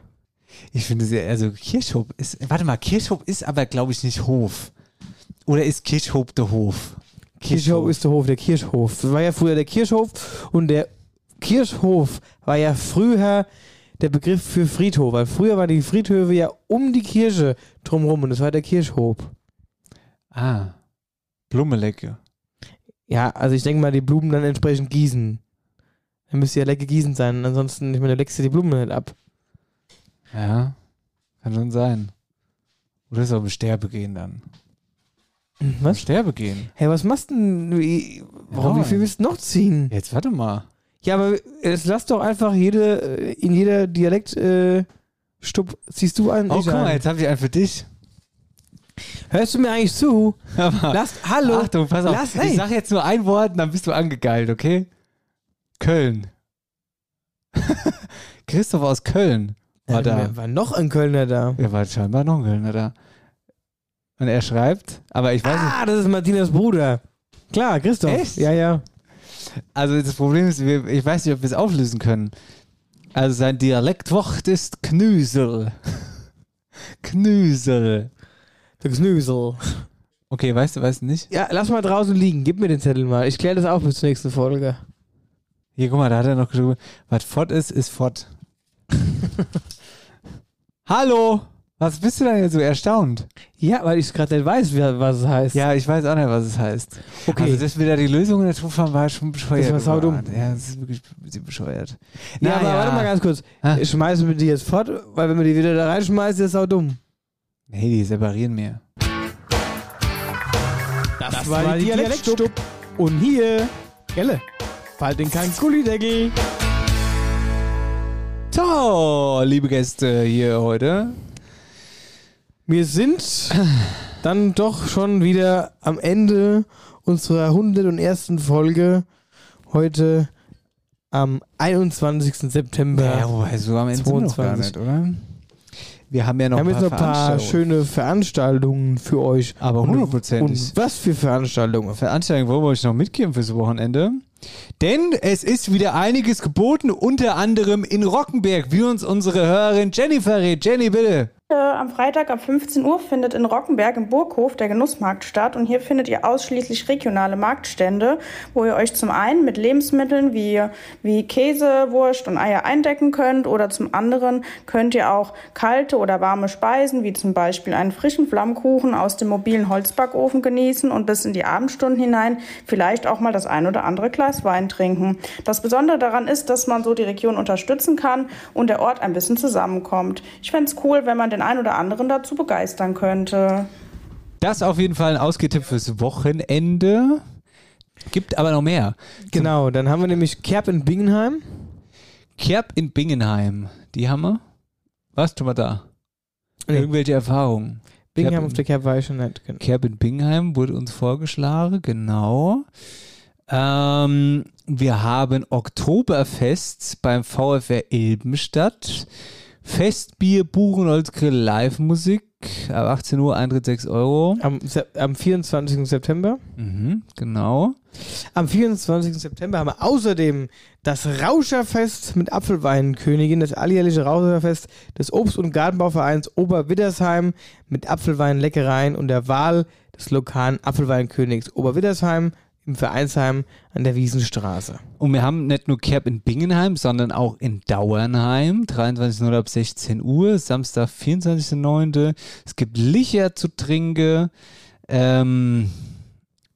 Ich finde sehr, also Kirchhof ist, warte mal, Kirchhof ist aber, glaube ich, nicht Hof. Oder ist Kirchhof der Hof? Kirchhof ist der Hof, der Kirchhof. Das war ja früher der Kirchhof und der Kirchhof war ja früher der Begriff für Friedhof, weil früher waren die Friedhöfe ja um die Kirche drumherum und das war der Kirchhof. Ah. Blummelecke. Ja, also ich denke mal, die Blumen dann entsprechend gießen. Dann müsste ja lecker gießen sein, ansonsten, ich meine, du leckst dir die Blumen nicht ab. Ja. Kann schon sein. Oder ist auch im Sterbe gehen dann. Im Was? Sterbe gehen. Hey, was machst du denn? Wie, warum, wie viel willst du noch ziehen? Jetzt warte mal. Ja, aber es lass doch einfach jede, äh, in jeder Dialekt, äh, Stub, ziehst du einen, Oh, guck mal, jetzt habe ich einen für dich. Hörst du mir eigentlich zu? [laughs] Lass, hallo. Achtung, pass auf. Lass, ich sag jetzt nur ein Wort und dann bist du angegeilt, okay? Köln. [laughs] Christoph aus Köln war Ja, da. War noch ein Kölner da. Er war scheinbar noch ein Kölner da. Und er schreibt, aber ich weiß nicht. Ah, das ist Martinas Bruder. Klar, Christoph. Echt? Ja, ja. Also das Problem ist, ich weiß nicht, ob wir es auflösen können. Also sein Dialektwort ist Knüsel. [laughs] Knüsel. Der Knüsel. Okay, weißt du, weißt du nicht? Ja, lass mal draußen liegen. Gib mir den Zettel mal. Ich kläre das auf bis zur nächsten Folge. Hier, guck mal, da hat er noch geschrieben, was fort ist, ist fort. [laughs] Hallo! Was bist du denn jetzt so erstaunt? Ja, weil ich gerade nicht weiß, wer- was es heißt. Ja, ich weiß auch nicht, was es heißt. Okay. Also, dass wir da die Lösung in der Truppe haben, war schon bescheuert. Das war saudumm. Ja, das ist wirklich ein bisschen bescheuert. Ja, aber warte mal ganz kurz. Hä? Schmeißen wir die jetzt fort, weil wenn wir die wieder da reinschmeißen, ist das auch dumm. Nee, die separieren mir. Das, war, die Dialektstub. Und hier, Gelle, bald den kein Gullideckel. So, liebe Gäste hier heute. Wir sind dann doch schon wieder am Ende unserer 101. Folge. Heute am 21. September. Ja, wobei, so am Ende sind wir noch gar 22. nicht, oder? Wir haben ja noch Wir haben ein jetzt paar, noch ein paar Veranstaltungen. schöne Veranstaltungen für euch. Aber Und- hundertprozentig. Und was für Veranstaltungen? Veranstaltung wollen wir euch noch mitgeben fürs Wochenende. Denn es ist wieder einiges geboten, unter anderem in Rockenberg, wie uns unsere Hörerin Jenny verrät. Jenny, bitte. Äh, am Freitag ab 15 Uhr findet in Rockenberg im Burghof der Genussmarkt statt und hier findet ihr ausschließlich regionale Marktstände, wo ihr euch zum einen mit Lebensmitteln wie, wie Käse, Wurst und Eier eindecken könnt oder zum anderen könnt ihr auch kalte oder warme Speisen wie zum Beispiel einen frischen Flammkuchen aus dem mobilen Holzbackofen genießen und bis in die Abendstunden hinein vielleicht auch mal das ein oder andere Glas Wein trinken. Das Besondere daran ist, dass man so die Region unterstützen kann und der Ort ein bisschen zusammenkommt. Ich fände es cool, wenn man den einen oder anderen dazu begeistern könnte. Das auf jeden Fall ein Ausgetipp fürs Wochenende. Gibt aber noch mehr. Genau, dann haben wir nämlich Kerb in Bingenheim. Kerb in Bingenheim. Die haben wir. Was tun wir da? Nee. Irgendwelche Erfahrungen? Bingenheim Kerb auf der Kerb war ich schon nicht. Genau. Kerb in Bingenheim wurde uns vorgeschlagen, genau. Ähm, wir haben Oktoberfest beim VfR Ilbenstadt. Festbier, Buchenholzgrill, Live-Musik. Ab 18 Uhr, Eintritt 6 Euro. Am, am 24. September. Mhm, genau. Am 24. September haben wir außerdem das Rauscherfest mit Apfelweinkönigin, das alljährliche Rauscherfest des Obst- und Gartenbauvereins Oberwiddersheim mit Apfelweinleckereien und der Wahl des lokalen Apfelweinkönigs Oberwiddersheim im Vereinsheim an der Wiesenstraße. Und wir haben nicht nur Kerb in Bingenheim, sondern auch in Dauernheim, 23.09. ab 16 Uhr, Samstag, 24.09. Es gibt Licher zu trinken. Ähm,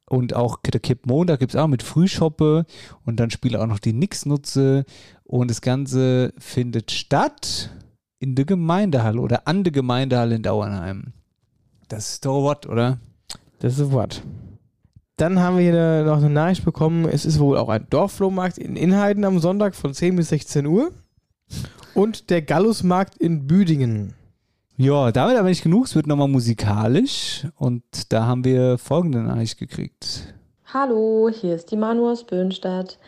und auch der Kipp Montag gibt es auch mit Frühschoppe. Und dann spielt auch noch die Nixnutze. Und das Ganze findet statt in der Gemeindehalle oder an der Gemeindehalle in Dauernheim. Das ist doch was, oder? Das ist what. Dann haben wir hier noch eine Nachricht bekommen, es ist wohl auch ein Dorfflohmarkt in Inheiden am Sonntag von 10 bis 16 Uhr und der Gallusmarkt in Büdingen. Ja, damit aber nicht genug. Es wird nochmal musikalisch. Und da haben wir folgende Nachricht gekriegt. Hallo, hier ist die Manu aus Böhnstadt.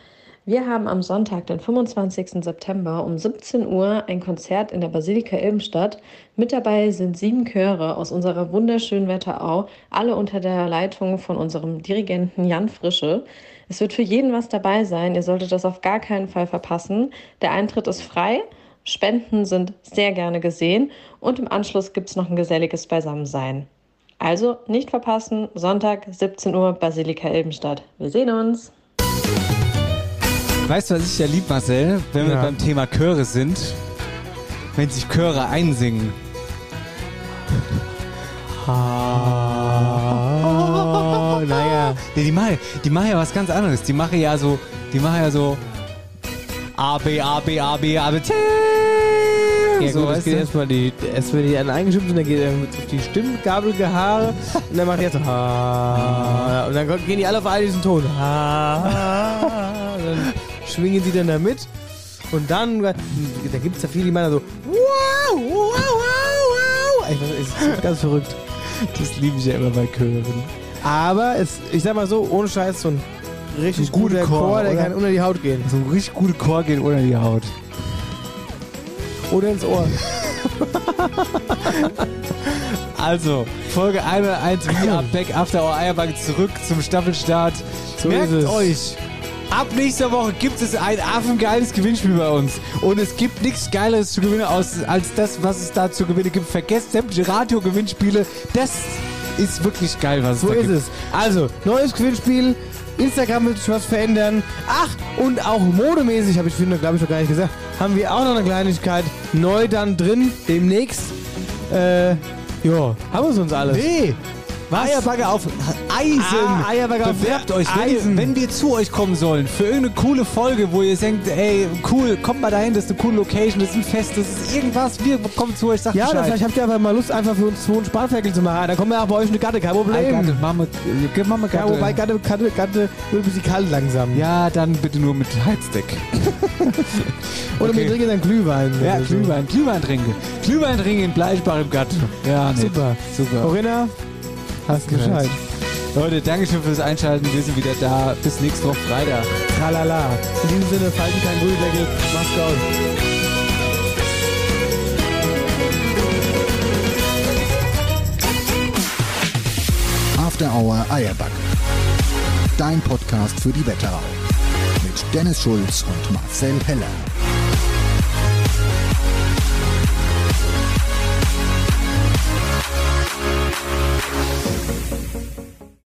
Wir haben am Sonntag, den 25. September um 17 Uhr ein Konzert in der Basilika Ilbenstadt. Mit dabei sind sieben Chöre aus unserer wunderschönen Wetterau, alle unter der Leitung von unserem Dirigenten Jan Frische. Es wird für jeden was dabei sein. Ihr solltet das auf gar keinen Fall verpassen. Der Eintritt ist frei. Spenden sind sehr gerne gesehen und im Anschluss gibt es noch ein geselliges Beisammensein. Also nicht verpassen, Sonntag 17 Uhr Basilika Ilbenstadt. Wir sehen uns. Weißt du, was ich ja lieb, Marcel, wenn wir Ja. beim Thema Chöre sind? Wenn sich Chöre einsingen. Oh, naja. Nee, die machen, die machen ja was ganz anderes. Die machen ja so, die machen ja so A, B, A, B, A, B, A, B, T. Ja so, gut, es geht erstmal die, erst wenn die dann eingestimmt sind, dann geht er auf die Stimmgabelgehaare und dann macht er so ha, und dann gehen die alle auf einen diesen Ton. Schwingen sie dann da mit und dann, da gibt es ja viele, die meinen so wow, wow, wow, wow. Ich weiß, es ist ganz verrückt. Das liebe ich ja immer bei Chören. Aber es, ich sag mal so, ohne Scheiß, so ein richtig Ein guter guter Chor, Chor, der kann unter die Haut gehen. So ein richtig gute Chor geht unter die Haut. Oder ins Ohr. [laughs] Also, Folge 101 wieder [clears throat] Back After Our Eierbank zurück zum Staffelstart. So Merkt euch, ab nächster Woche gibt es ein affengeiles Gewinnspiel bei uns. Und es gibt nichts Geileres zu gewinnen aus, als das, was es da zu gewinnen gibt. Vergesst sämtliche Radio-Gewinnspiele. Das ist wirklich geil, was es So da ist gibt. es. Also, neues Gewinnspiel. Instagram wird sich was verändern. Ach, und auch modemäßig, habe ich glaube ich, noch gar nicht gesagt, haben wir auch noch eine Kleinigkeit neu dann drin, demnächst. Äh, ja, haben wir sonst alles. Nee. Eierbagger auf Eisen. Ah, Eierbagger auf Bewerbt euch, wenn, Eisen. Wenn wir zu euch kommen sollen, für irgendeine coole Folge, wo ihr denkt, ey, cool, kommt mal dahin, das ist eine coole Location, das ist ein Fest, das ist irgendwas, wir kommen zu euch, sagt Ja, Bescheid. vielleicht habt ihr einfach mal Lust, einfach für uns zwei einen Spanferkel zu machen. Da kommen wir auch bei euch eine Gatte, kein Problem. Ei, Gatte, Mama, äh, Mama Ja, Gatte. wobei Gatte, Gatte, Gatte wird ein bisschen kalt langsam. Ja, dann bitte nur mit Heizdeck. [laughs] Oder wir okay. trinken dann Glühwein. Ja. Glühwein, Glühwein trinken. Glühwein trinken in Bleichbach im Gatt. Ja, nee. Super. Super. Corinna, hast Bescheid. Leute, Dankeschön fürs Einschalten. Wir sind wieder da. Bis nächste Woche Freitag. Tralala. In diesem Sinne, falten keinen Gullideckel. Mach's gut. After Hour Eierbacke. Dein Podcast für die Wetterau. Mit Dennis Schulz und Marcel Heller.